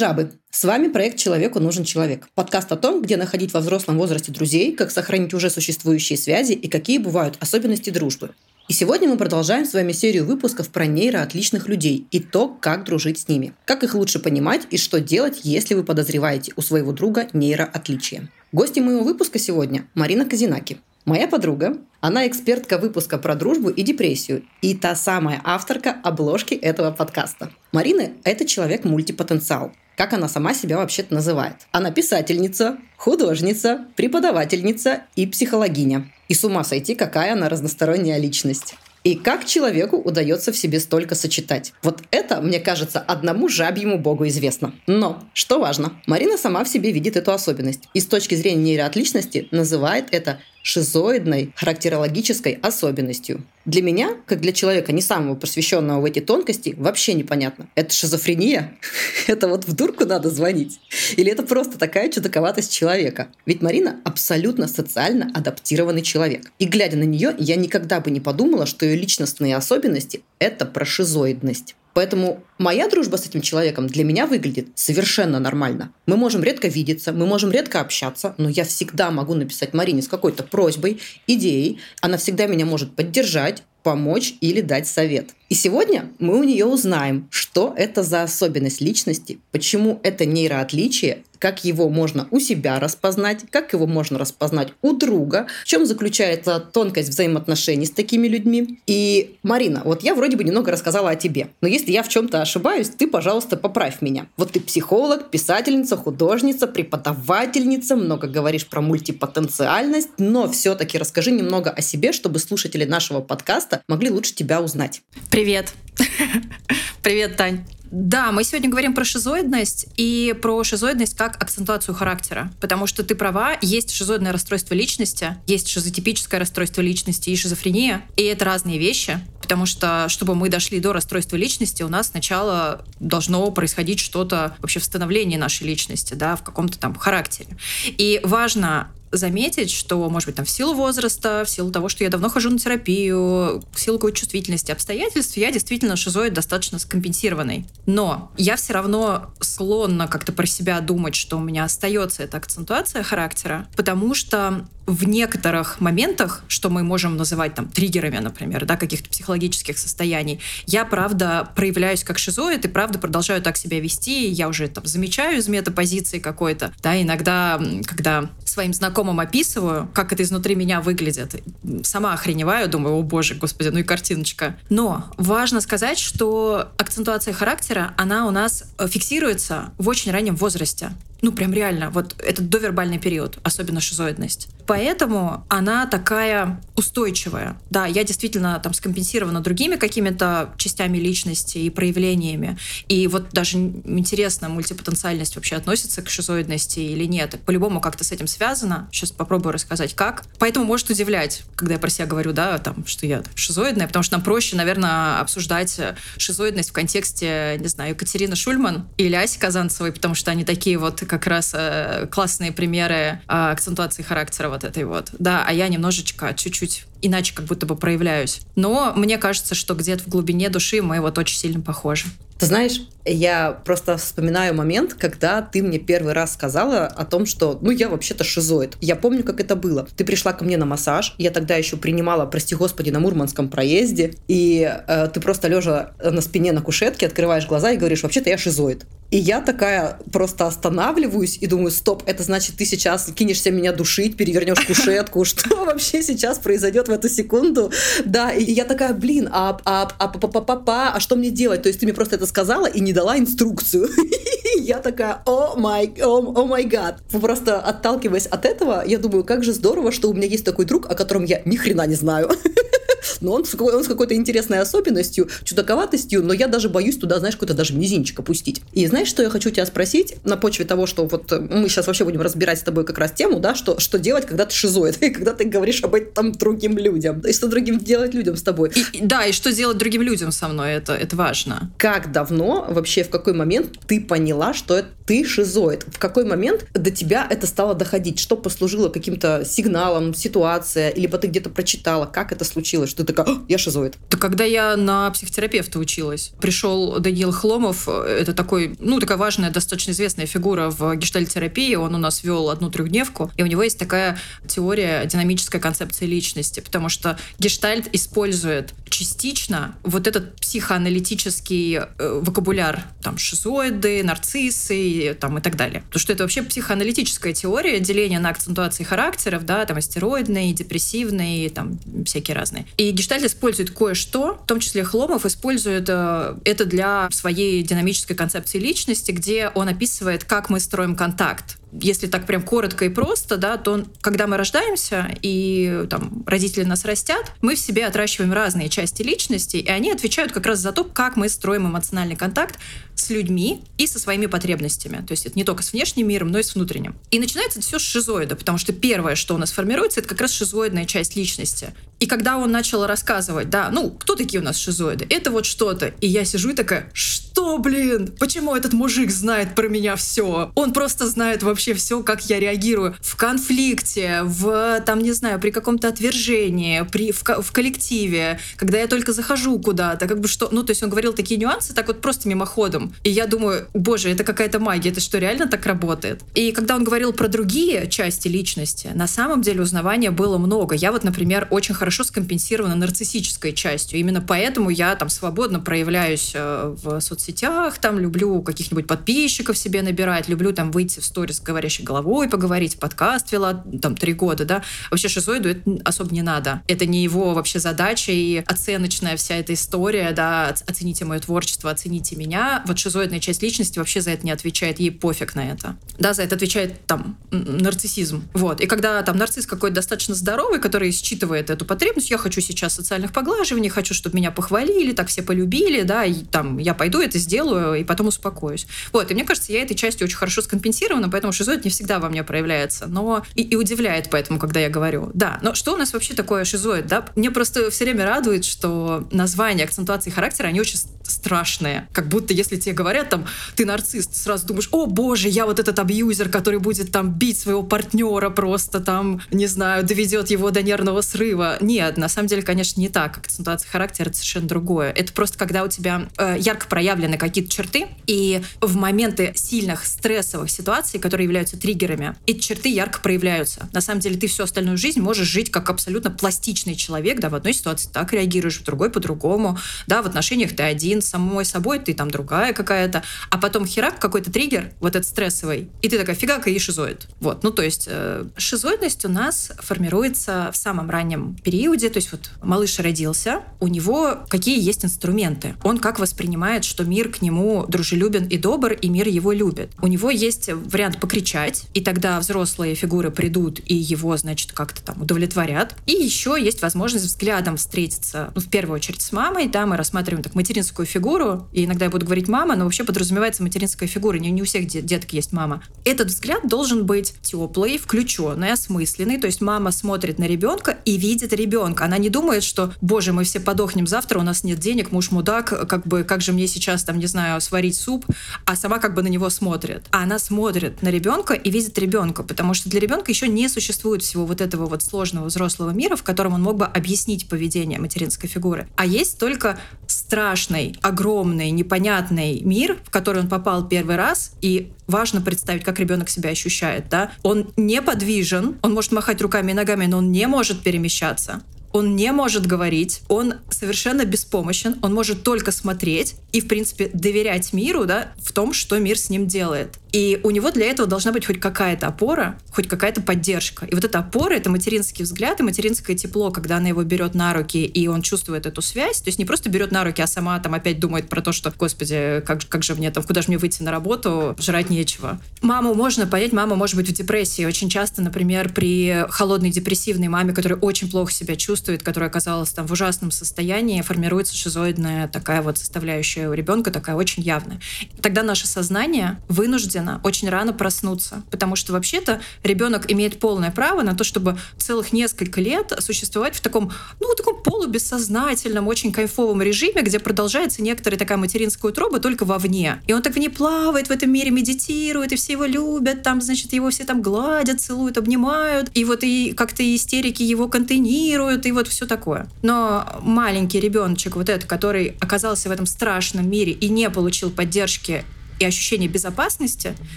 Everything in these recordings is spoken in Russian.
Привет, жабы! С вами проект «Человеку нужен человек». Подкаст о том, где находить во взрослом возрасте друзей, как сохранить уже существующие связи и какие бывают особенности дружбы. И сегодня мы продолжаем с вами серию выпусков про нейроотличных людей и то, как дружить с ними. Как их лучше понимать и что делать, если вы подозреваете у своего друга нейроотличие. Гости моего выпуска сегодня – Марина Казинаки, Моя подруга, она экспертка выпуска про дружбу и депрессию и та самая авторка обложки этого подкаста. Марина – это человек-мультипотенциал как она сама себя вообще-то называет. Она писательница, художница, преподавательница и психологиня. И с ума сойти, какая она разносторонняя личность. И как человеку удается в себе столько сочетать? Вот это, мне кажется, одному жабьему богу известно. Но, что важно, Марина сама в себе видит эту особенность и с точки зрения нейроотличности называет это шизоидной характерологической особенностью. Для меня, как для человека не самого просвещенного в эти тонкости, вообще непонятно. Это шизофрения? это вот в дурку надо звонить? Или это просто такая чудаковатость человека? Ведь Марина абсолютно социально адаптированный человек. И глядя на нее, я никогда бы не подумала, что ее личностные особенности – это про шизоидность. Поэтому моя дружба с этим человеком для меня выглядит совершенно нормально. Мы можем редко видеться, мы можем редко общаться, но я всегда могу написать Марине с какой-то просьбой, идеей. Она всегда меня может поддержать, помочь или дать совет. И сегодня мы у нее узнаем, что это за особенность личности, почему это нейроотличие, как его можно у себя распознать, как его можно распознать у друга, в чем заключается тонкость взаимоотношений с такими людьми. И, Марина, вот я вроде бы немного рассказала о тебе, но если я в чем-то ошибаюсь, ты, пожалуйста, поправь меня. Вот ты психолог, писательница, художница, преподавательница, много говоришь про мультипотенциальность, но все-таки расскажи немного о себе, чтобы слушатели нашего подкаста могли лучше тебя узнать. Привет. Привет, Тань. Да, мы сегодня говорим про шизоидность и про шизоидность как акцентуацию характера. Потому что ты права, есть шизоидное расстройство личности, есть шизотипическое расстройство личности и шизофрения. И это разные вещи. Потому что, чтобы мы дошли до расстройства личности, у нас сначала должно происходить что-то вообще в становлении нашей личности, да, в каком-то там характере. И важно заметить, что, может быть, там в силу возраста, в силу того, что я давно хожу на терапию, в силу какой-то чувствительности обстоятельств, я действительно шизоид достаточно скомпенсированный. Но я все равно склонна как-то про себя думать, что у меня остается эта акцентуация характера, потому что в некоторых моментах, что мы можем называть там триггерами, например, да, каких-то психологических состояний, я, правда, проявляюсь как шизоид и, правда, продолжаю так себя вести, я уже там замечаю из метапозиции какой-то, да, иногда, когда своим знакомым описываю, как это изнутри меня выглядит, сама охреневаю, думаю, о боже, господи, ну и картиночка. Но важно сказать, что акцентуация характера, она у нас фиксируется в очень раннем возрасте. Ну, прям реально, вот этот довербальный период, особенно шизоидность. Поэтому она такая устойчивая. Да, я действительно там скомпенсирована другими какими-то частями личности и проявлениями. И вот даже интересно, мультипотенциальность вообще относится к шизоидности или нет. По-любому как-то с этим связано. Сейчас попробую рассказать, как. Поэтому может удивлять, когда я про себя говорю, да, там, что я шизоидная, потому что нам проще, наверное, обсуждать шизоидность в контексте, не знаю, Екатерины Шульман или Аси Казанцевой, потому что они такие вот как раз э, классные примеры э, акцентуации характера вот этой вот. Да, а я немножечко, чуть-чуть иначе как будто бы проявляюсь. Но мне кажется, что где-то в глубине души мы вот очень сильно похожи. Ты знаешь, я просто вспоминаю момент, когда ты мне первый раз сказала о том, что, ну, я вообще-то шизоид. Я помню, как это было. Ты пришла ко мне на массаж, я тогда еще принимала, прости господи, на Мурманском проезде, и э, ты просто лежа на спине на кушетке, открываешь глаза и говоришь, вообще-то я шизоид. И я такая просто останавливаюсь и думаю, стоп, это значит, ты сейчас кинешься меня душить, перевернешь кушетку, что вообще сейчас произойдет в эту секунду? Да, и я такая, блин, а, а, а, па, па, па, па, а что мне делать? То есть ты мне просто это сказала и не дала инструкцию. Я такая, о май, о май гад. Просто отталкиваясь от этого, я думаю, как же здорово, что у меня есть такой друг, о котором я ни хрена не знаю. но он, он с какой-то интересной особенностью, чудаковатостью, но я даже боюсь туда, знаешь, какой-то даже мизинчик опустить. И знаешь, что я хочу тебя спросить на почве того, что вот мы сейчас вообще будем разбирать с тобой как раз тему, да, что, что делать, когда ты шизоид, и когда ты говоришь об этом другим людям, и что другим делать людям с тобой. И, да, и что делать другим людям со мной, это, это важно. Как давно, вообще, в какой момент ты поняла, что ты шизоид? В какой момент до тебя это стало доходить? Что послужило каким-то сигналом, ситуация, либо ты где-то прочитала, как это случилось, что ты такая, я шизоид. Да когда я на психотерапевта училась, пришел Даниил Хломов, это такой, ну, такая важная, достаточно известная фигура в гештальтерапии, он у нас вел одну трехдневку, и у него есть такая теория динамической концепции личности, потому что гештальт использует частично вот этот психоаналитический э, вокабуляр, там, шизоиды, нарциссы там, и так далее. Потому что это вообще психоаналитическая теория деления на акцентуации характеров, да, там, астероидные, депрессивные, там, всякие разные. И гештальт использует кое-что, в том числе Хломов использует э, это для своей динамической концепции личности, где он описывает, как мы строим контакт если так прям коротко и просто, да, то когда мы рождаемся и там родители нас растят, мы в себе отращиваем разные части личности, и они отвечают как раз за то, как мы строим эмоциональный контакт с людьми и со своими потребностями. То есть это не только с внешним миром, но и с внутренним. И начинается это все с шизоида, потому что первое, что у нас формируется, это как раз шизоидная часть личности. И когда он начал рассказывать, да, ну, кто такие у нас шизоиды? Это вот что-то. И я сижу и такая, что, блин? Почему этот мужик знает про меня все? Он просто знает вообще все, как я реагирую в конфликте, в, там, не знаю, при каком-то отвержении, при, в, в коллективе, когда я только захожу куда-то, как бы что, ну, то есть он говорил такие нюансы, так вот просто мимоходом. И я думаю, боже, это какая-то магия, это что, реально так работает? И когда он говорил про другие части личности, на самом деле узнавания было много. Я вот, например, очень хорошо хорошо скомпенсирована нарциссической частью. Именно поэтому я там свободно проявляюсь э, в соцсетях, там люблю каких-нибудь подписчиков себе набирать, люблю там выйти в сторис с говорящей головой, поговорить, подкаст вела там три года, да. Вообще шизоиду это особо не надо. Это не его вообще задача и оценочная вся эта история, да, оцените мое творчество, оцените меня. Вот шизоидная часть личности вообще за это не отвечает, ей пофиг на это. Да, за это отвечает там нарциссизм. Вот. И когда там нарцисс какой-то достаточно здоровый, который считывает эту потребность, я хочу сейчас социальных поглаживаний, хочу, чтобы меня похвалили, так все полюбили, да, и там я пойду это сделаю, и потом успокоюсь. Вот, и мне кажется, я этой частью очень хорошо скомпенсирована, поэтому шизоид не всегда во мне проявляется, но и, и удивляет поэтому, когда я говорю. Да, но что у нас вообще такое шизоид, да? Мне просто все время радует, что название акцентуации характера, они очень страшные. Как будто если тебе говорят там, ты нарцисс, сразу думаешь, о боже, я вот этот абьюзер, который будет там бить своего партнера просто там, не знаю, доведет его до нервного срыва. Нет, на самом деле, конечно, не так. Акцентуация характера — это совершенно другое. Это просто когда у тебя э, ярко проявлены какие-то черты, и в моменты сильных стрессовых ситуаций, которые являются триггерами, эти черты ярко проявляются. На самом деле ты всю остальную жизнь можешь жить как абсолютно пластичный человек, да, в одной ситуации так реагируешь, в другой по-другому, да, в отношениях ты один, самой собой ты там другая какая-то, а потом херак какой-то триггер, вот этот стрессовый, и ты такая фигака и шизоид. Вот, ну то есть э, шизоидность у нас формируется в самом раннем периоде, то есть вот малыш родился, у него какие есть инструменты? Он как воспринимает, что мир к нему дружелюбен и добр, и мир его любит. У него есть вариант покричать, и тогда взрослые фигуры придут и его, значит, как-то там удовлетворят. И еще есть возможность взглядом встретиться, ну, в первую очередь с мамой, да, мы рассматриваем так материнскую фигуру, и иногда я буду говорить мама, но вообще подразумевается материнская фигура, не, не у всех деток есть мама. Этот взгляд должен быть теплый, включенный, осмысленный, то есть мама смотрит на ребенка и видит ребенка. Она не думает, что, боже, мы все подохнем завтра, у нас нет денег, муж мудак, как бы, как же мне сейчас, там, не знаю, сварить суп, а сама как бы на него смотрит. А она смотрит на ребенка и видит ребенка, потому что для ребенка еще не существует всего вот этого вот сложного взрослого мира, в котором он мог бы объяснить поведение материнской фигуры. А есть только страшный, огромный, непонятный мир, в который он попал первый раз, и важно представить, как ребенок себя ощущает. Да? Он неподвижен, он может махать руками и ногами, но он не может перемещаться он не может говорить, он совершенно беспомощен, он может только смотреть и, в принципе, доверять миру да, в том, что мир с ним делает. И у него для этого должна быть хоть какая-то опора, хоть какая-то поддержка. И вот эта опора — это материнский взгляд и материнское тепло, когда она его берет на руки, и он чувствует эту связь. То есть не просто берет на руки, а сама там опять думает про то, что, господи, как, как же мне там, куда же мне выйти на работу, жрать нечего. Маму можно понять, мама может быть в депрессии. Очень часто, например, при холодной депрессивной маме, которая очень плохо себя чувствует, которая оказалась там в ужасном состоянии, формируется шизоидная такая вот составляющая у ребенка, такая очень явная. Тогда наше сознание вынуждено очень рано проснуться, потому что вообще-то ребенок имеет полное право на то, чтобы целых несколько лет существовать в таком, ну, таком полубессознательном, очень кайфовом режиме, где продолжается некоторая такая материнская утроба только вовне. И он так в ней плавает, в этом мире медитирует, и все его любят, там, значит, его все там гладят, целуют, обнимают, и вот и как-то истерики его контейнируют, и вот все такое. Но маленький ребеночек, вот этот, который оказался в этом страшном мире и не получил поддержки и ощущение безопасности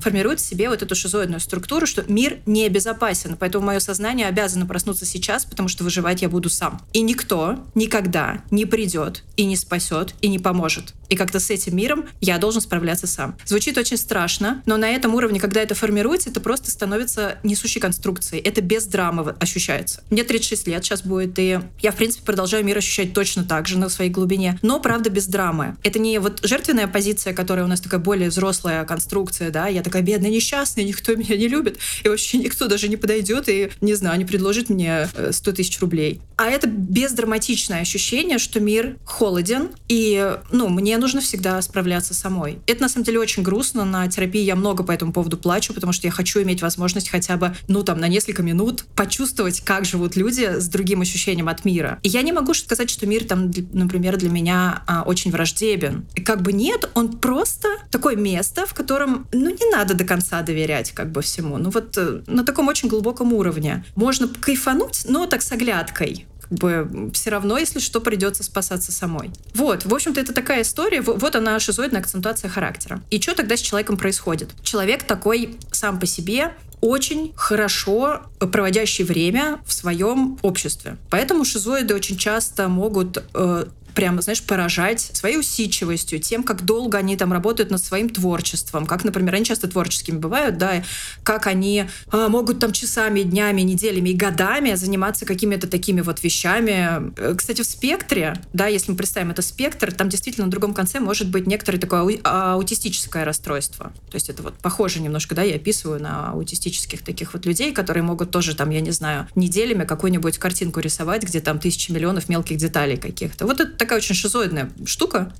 формирует в себе вот эту шизоидную структуру, что мир не безопасен. Поэтому мое сознание обязано проснуться сейчас, потому что выживать я буду сам. И никто никогда не придет и не спасет и не поможет. И как-то с этим миром я должен справляться сам. Звучит очень страшно, но на этом уровне, когда это формируется, это просто становится несущей конструкцией. Это без драмы ощущается. Мне 36 лет сейчас будет, и я, в принципе, продолжаю мир ощущать точно так же на своей глубине, но, правда, без драмы. Это не вот жертвенная позиция, которая у нас такая более взрослая конструкция, да, я такая бедная, несчастная, никто меня не любит, и вообще никто даже не подойдет и, не знаю, не предложит мне 100 э, тысяч рублей. А это бездраматичное ощущение, что мир холоден, и, ну, мне нужно всегда справляться самой. Это, на самом деле, очень грустно. На терапии я много по этому поводу плачу, потому что я хочу иметь возможность хотя бы, ну, там, на несколько минут почувствовать, как живут люди с другим ощущением от мира. И я не могу сказать, что мир там, например, для меня а, очень враждебен. Как бы нет, он просто такое место, в котором, ну, не надо до конца доверять как бы всему. Ну, вот э, на таком очень глубоком уровне. Можно кайфануть, но так с оглядкой как бы все равно, если что, придется спасаться самой. Вот, в общем-то, это такая история. Вот она, шизоидная акцентуация характера. И что тогда с человеком происходит? Человек такой сам по себе очень хорошо проводящий время в своем обществе. Поэтому шизоиды очень часто могут э, прямо, знаешь, поражать своей усидчивостью, тем, как долго они там работают над своим творчеством, как, например, они часто творческими бывают, да, как они а, могут там часами, днями, неделями и годами заниматься какими-то такими вот вещами. Э, кстати, в спектре, да, если мы представим это спектр, там действительно на другом конце может быть некоторое такое аутистическое расстройство. То есть это вот похоже немножко, да, я описываю на аутистических таких вот людей, которые могут тоже там, я не знаю, неделями какую-нибудь картинку рисовать, где там тысячи миллионов мелких деталей каких-то. Вот это такая очень шизоидная штука.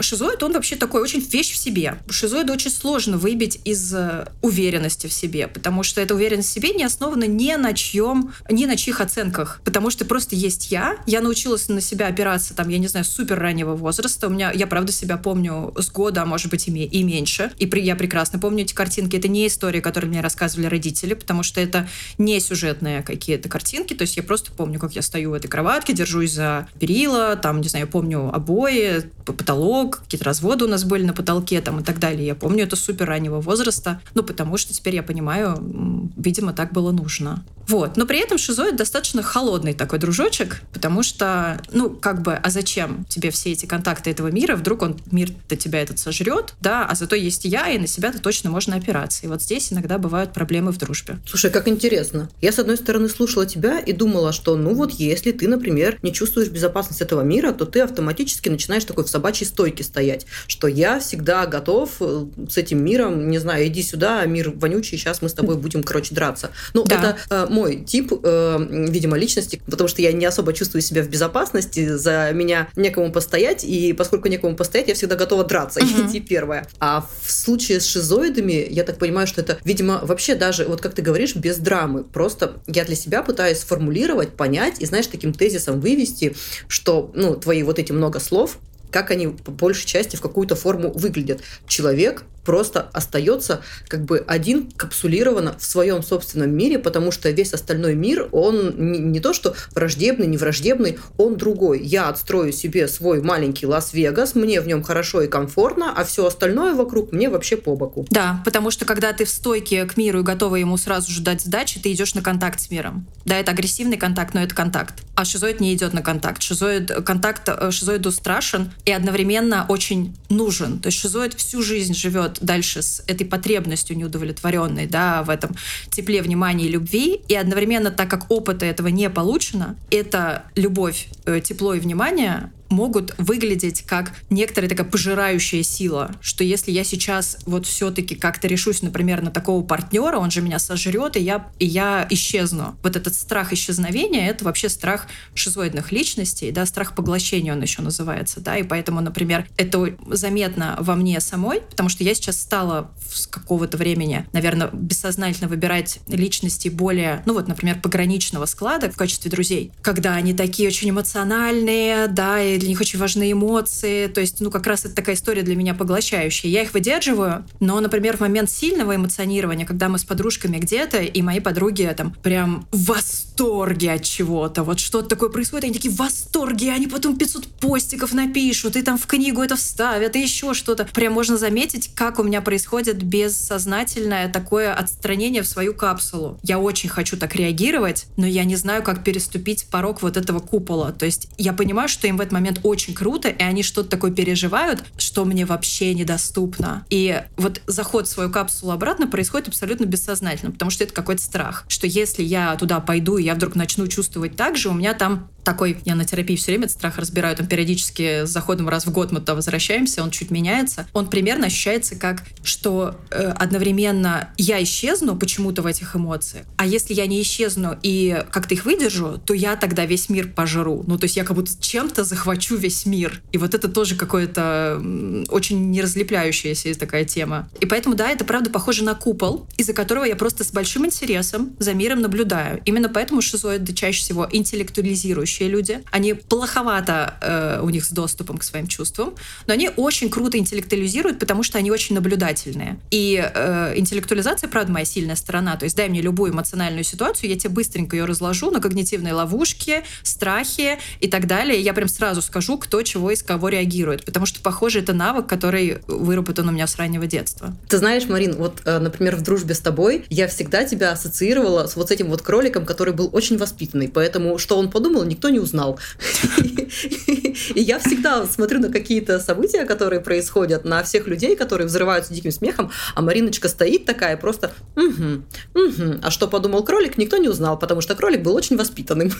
Шизоид, он вообще такой очень вещь в себе. Шизоида очень сложно выбить из э, уверенности в себе, потому что эта уверенность в себе не основана ни на чьем, ни на чьих оценках. Потому что просто есть я. Я научилась на себя опираться, там, я не знаю, супер раннего возраста. У меня, я правда себя помню с года, а может быть и, и меньше. И при, я прекрасно помню эти картинки. Это не истории, которые мне рассказывали родители, потому что это не сюжетные какие-то картинки. То есть я просто помню, как я стою в этой кроватке, держусь за перила, там, не знаю, я помню обои, потолок, какие-то разводы у нас были на потолке там и так далее. Я помню это супер раннего возраста, ну, потому что теперь я понимаю, видимо, так было нужно. Вот. Но при этом шизоид достаточно холодный такой дружочек, потому что, ну, как бы, а зачем тебе все эти контакты этого мира? Вдруг он, мир-то тебя этот сожрет, да, а зато есть я, и на себя-то точно можно опираться. И вот здесь иногда бывают проблемы в дружбе. Слушай, как интересно. Я, с одной стороны, слушала тебя и думала, что, ну вот, если ты, например, не чувствуешь безопасность этого мира, то ты автоматически начинаешь такой в собачьей стойке стоять, что я всегда готов э, с этим миром, не знаю, иди сюда, мир вонючий, сейчас мы с тобой будем, короче, драться. Ну, да. это э, мой тип, э, видимо, личности, потому что я не особо чувствую себя в безопасности, за меня некому постоять, и поскольку некому постоять, я всегда готова драться uh-huh. идти первая. А в случае с шизоидами, я так понимаю, что это, видимо, вообще даже, вот как ты говоришь, без драмы. Просто я для себя пытаюсь сформулировать, понять и, знаешь, таким тезисом вывести, что, ну, твои вот эти много слов, как они по большей части в какую-то форму выглядят. Человек просто остается как бы один капсулированно в своем собственном мире, потому что весь остальной мир, он не, не то что враждебный, не враждебный, он другой. Я отстрою себе свой маленький Лас-Вегас, мне в нем хорошо и комфортно, а все остальное вокруг мне вообще по боку. Да, потому что когда ты в стойке к миру и готова ему сразу же дать сдачи, ты идешь на контакт с миром. Да, это агрессивный контакт, но это контакт. А шизоид не идет на контакт. Шизоид, контакт э, шизоиду страшен и одновременно очень нужен. То есть шизоид всю жизнь живет живет дальше с этой потребностью неудовлетворенной, да, в этом тепле, внимания и любви, и одновременно, так как опыта этого не получено, эта любовь, э, тепло и внимание могут выглядеть как некоторая такая пожирающая сила, что если я сейчас вот все-таки как-то решусь, например, на такого партнера, он же меня сожрет, и я, и я исчезну. Вот этот страх исчезновения — это вообще страх шизоидных личностей, да, страх поглощения он еще называется, да, и поэтому, например, это заметно во мне самой, потому что я сейчас стала с какого-то времени, наверное, бессознательно выбирать личности более, ну вот, например, пограничного склада в качестве друзей, когда они такие очень эмоциональные, да, и для них очень важны эмоции, то есть, ну, как раз это такая история для меня поглощающая. Я их выдерживаю, но, например, в момент сильного эмоционирования, когда мы с подружками где-то, и мои подруги там прям в восторге от чего-то, вот что-то такое происходит, они такие в восторге, они потом 500 постиков напишут, и там в книгу это вставят, и еще что-то. Прям можно заметить, как у меня происходит бессознательное такое отстранение в свою капсулу. Я очень хочу так реагировать, но я не знаю, как переступить порог вот этого купола. То есть я понимаю, что им в этот момент очень круто, и они что-то такое переживают, что мне вообще недоступно. И вот заход в свою капсулу обратно происходит абсолютно бессознательно, потому что это какой-то страх, что если я туда пойду, и я вдруг начну чувствовать так же, у меня там такой, я на терапии все время этот страх разбираю, там периодически с заходом раз в год мы туда возвращаемся, он чуть меняется. Он примерно ощущается как, что э, одновременно я исчезну почему-то в этих эмоциях, а если я не исчезну и как-то их выдержу, то я тогда весь мир пожру. Ну, то есть я как будто чем-то захвачу весь мир. И вот это тоже какое-то очень неразлепляющаяся такая тема. И поэтому, да, это правда похоже на купол, из-за которого я просто с большим интересом за миром наблюдаю. Именно поэтому шизоиды чаще всего интеллектуализируют верующие люди. Они плоховато э, у них с доступом к своим чувствам, но они очень круто интеллектуализируют, потому что они очень наблюдательные. И э, интеллектуализация, правда, моя сильная сторона. То есть дай мне любую эмоциональную ситуацию, я тебе быстренько ее разложу на когнитивные ловушки, страхи и так далее. Я прям сразу скажу, кто чего из кого реагирует. Потому что, похоже, это навык, который выработан у меня с раннего детства. Ты знаешь, Марин, вот, э, например, в дружбе с тобой я всегда тебя ассоциировала с вот этим вот кроликом, который был очень воспитанный. Поэтому что он подумал, никто не узнал. И я всегда смотрю на какие-то события, которые происходят, на всех людей, которые взрываются диким смехом, а Мариночка стоит такая просто, угу, угу. А что подумал кролик, никто не узнал, потому что кролик был очень воспитанным.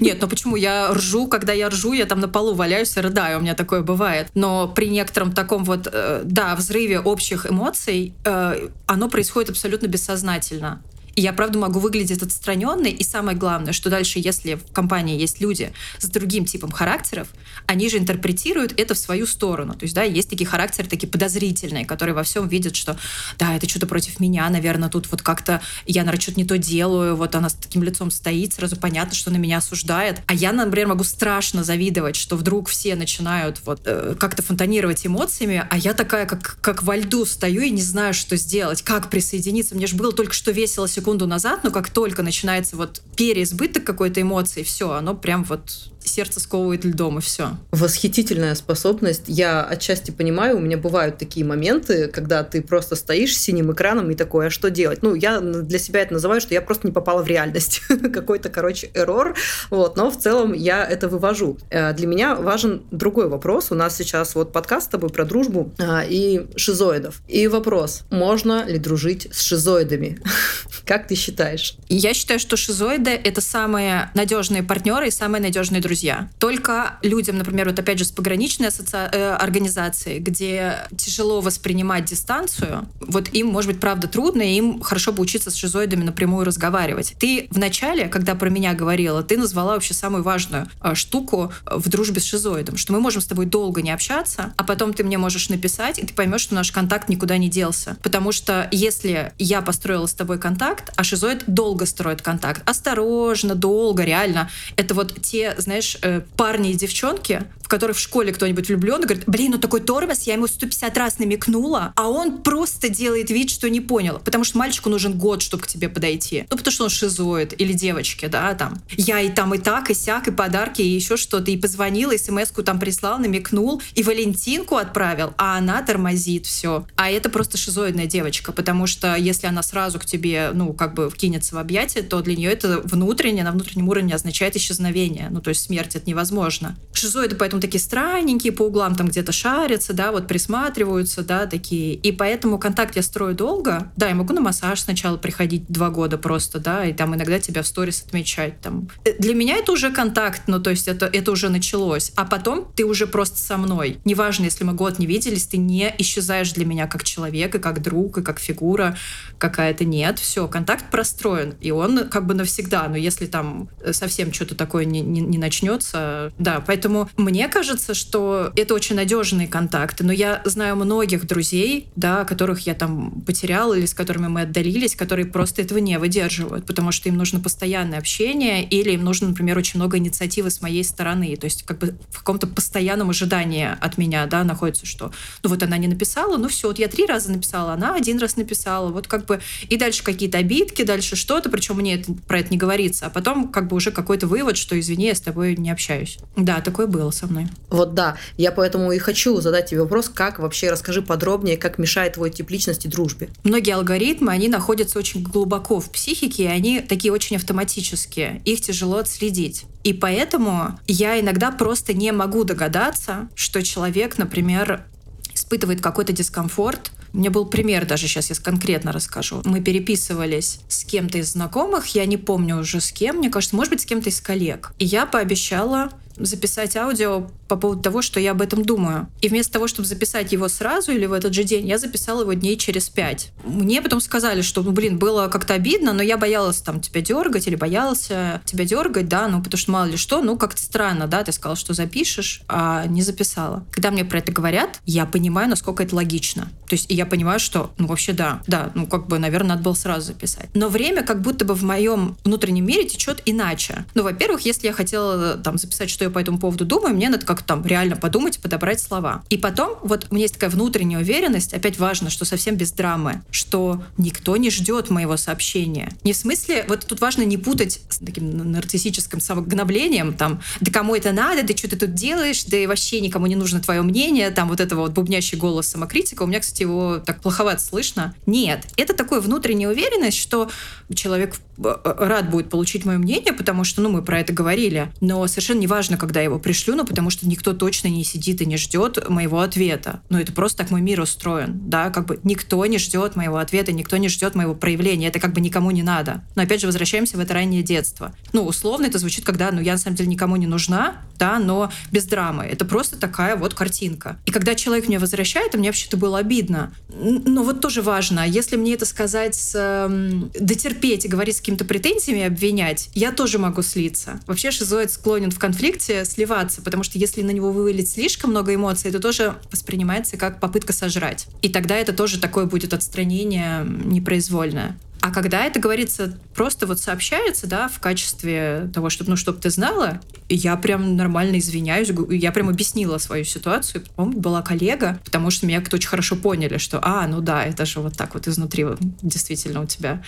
Нет, ну почему? Я ржу, когда я ржу, я там на полу валяюсь и рыдаю, у меня такое бывает. Но при некотором таком вот, э, да, взрыве общих эмоций, э, оно происходит абсолютно бессознательно. И я, правда, могу выглядеть отстраненной. И самое главное, что дальше, если в компании есть люди с другим типом характеров, они же интерпретируют это в свою сторону. То есть, да, есть такие характеры, такие подозрительные, которые во всем видят, что, да, это что-то против меня, наверное, тут вот как-то я, наверное, что-то не то делаю, вот она с таким лицом стоит, сразу понятно, что на меня осуждает. А я, например, могу страшно завидовать, что вдруг все начинают вот э, как-то фонтанировать эмоциями, а я такая, как, как во льду стою и не знаю, что сделать, как присоединиться. Мне же было только что весело секунду назад, но как только начинается вот переизбыток какой-то эмоции, все, оно прям вот сердце сковывает льдом, и все. Восхитительная способность. Я отчасти понимаю, у меня бывают такие моменты, когда ты просто стоишь с синим экраном и такое, а что делать? Ну, я для себя это называю, что я просто не попала в реальность. Какой-то, короче, эррор. Вот, но в целом я это вывожу. Э, для меня важен другой вопрос. У нас сейчас вот подкаст с тобой про дружбу а, и шизоидов. И вопрос, можно ли дружить с шизоидами? Как ты считаешь? Я считаю, что шизоиды — это самые надежные партнеры и самые надежные друзья друзья. Только людям, например, вот опять же с пограничной асоци... э, организацией, где тяжело воспринимать дистанцию, вот им, может быть, правда трудно, и им хорошо бы учиться с шизоидами напрямую разговаривать. Ты в начале, когда про меня говорила, ты назвала вообще самую важную э, штуку в дружбе с шизоидом, что мы можем с тобой долго не общаться, а потом ты мне можешь написать, и ты поймешь, что наш контакт никуда не делся. Потому что если я построила с тобой контакт, а шизоид долго строит контакт, осторожно, долго, реально, это вот те, знаешь, знаешь, э, парни и девчонки, в которых в школе кто-нибудь влюблен, говорит, блин, ну такой тормоз, я ему 150 раз намекнула, а он просто делает вид, что не понял. Потому что мальчику нужен год, чтобы к тебе подойти. Ну, потому что он шизоид. Или девочки, да, там. Я и там и так, и сяк, и подарки, и еще что-то. И позвонила, и смс-ку там прислал, намекнул, и Валентинку отправил, а она тормозит все. А это просто шизоидная девочка, потому что если она сразу к тебе, ну, как бы кинется в объятия, то для нее это внутренне, на внутреннем уровне означает исчезновение. Ну, то есть смерть, это невозможно. Шизоиды поэтому такие странненькие, по углам там где-то шарятся, да, вот присматриваются, да, такие. И поэтому контакт я строю долго. Да, я могу на массаж сначала приходить два года просто, да, и там иногда тебя в сторис отмечать. Там. Э, для меня это уже контакт, ну, то есть это, это уже началось. А потом ты уже просто со мной. Неважно, если мы год не виделись, ты не исчезаешь для меня как человек, и как друг, и как фигура какая-то. Нет, все, контакт простроен, и он как бы навсегда. Но если там совсем что-то такое не, не, не начнется, да, поэтому мне кажется, что это очень надежные контакты. Но я знаю многих друзей, да, которых я там потеряла или с которыми мы отдалились, которые просто этого не выдерживают, потому что им нужно постоянное общение или им нужно, например, очень много инициативы с моей стороны. То есть как бы в каком-то постоянном ожидании от меня, да, находится, что ну вот она не написала, ну все, вот я три раза написала, она один раз написала, вот как бы и дальше какие-то обидки, дальше что-то, причем мне это, про это не говорится, а потом как бы уже какой-то вывод, что извини, я с тобой не общаюсь. Да, такое было со мной. Вот да, я поэтому и хочу задать тебе вопрос, как вообще, расскажи подробнее, как мешает твой тип личности дружбе. Многие алгоритмы, они находятся очень глубоко в психике, и они такие очень автоматические, их тяжело отследить. И поэтому я иногда просто не могу догадаться, что человек, например, испытывает какой-то дискомфорт, у меня был пример, даже сейчас я конкретно расскажу. Мы переписывались с кем-то из знакомых, я не помню уже с кем, мне кажется, может быть, с кем-то из коллег. И я пообещала записать аудио по поводу того, что я об этом думаю. И вместо того, чтобы записать его сразу или в этот же день, я записала его дней через пять. Мне потом сказали, что, ну, блин, было как-то обидно, но я боялась там тебя дергать или боялся тебя дергать, да, ну, потому что мало ли что, ну, как-то странно, да, ты сказал, что запишешь, а не записала. Когда мне про это говорят, я понимаю, насколько это логично. То есть и я понимаю, что, ну, вообще да, да, ну, как бы, наверное, надо было сразу записать. Но время как будто бы в моем внутреннем мире течет иначе. Ну, во-первых, если я хотела там записать, что я по этому поводу думаю, мне надо как-то там реально подумать, подобрать слова. И потом вот у меня есть такая внутренняя уверенность, опять важно, что совсем без драмы, что никто не ждет моего сообщения. Не в смысле, вот тут важно не путать с таким нарциссическим самогноблением, там, да кому это надо, да что ты тут делаешь, да и вообще никому не нужно твое мнение, там вот этого вот бубнящий голос самокритика, у меня, кстати, его так плоховато слышно. Нет, это такая внутренняя уверенность, что человек э, э, рад будет получить мое мнение, потому что, ну, мы про это говорили, но совершенно не важно, когда я его пришлю, ну, потому что никто точно не сидит и не ждет моего ответа. Ну, это просто так мой мир устроен, да, как бы никто не ждет моего ответа, никто не ждет моего проявления, это как бы никому не надо. Но опять же, возвращаемся в это раннее детство. Ну, условно это звучит, когда, ну, я на самом деле никому не нужна, да, но без драмы. Это просто такая вот картинка. И когда человек мне возвращает, а мне вообще-то было обидно. Но вот тоже важно, если мне это сказать, с, эм, дотерпеть и говорить с какими-то претензиями, обвинять, я тоже могу слиться. Вообще шизоид склонен в конфликте сливаться, потому что если на него вывалить слишком много эмоций, это тоже воспринимается как попытка сожрать. И тогда это тоже такое будет отстранение непроизвольное. А когда это говорится, просто вот сообщается, да, в качестве того, чтобы, ну, чтобы ты знала, я прям нормально извиняюсь, я прям объяснила свою ситуацию. Помню, была коллега, потому что меня кто очень хорошо поняли, что, а, ну да, это же вот так вот изнутри действительно у тебя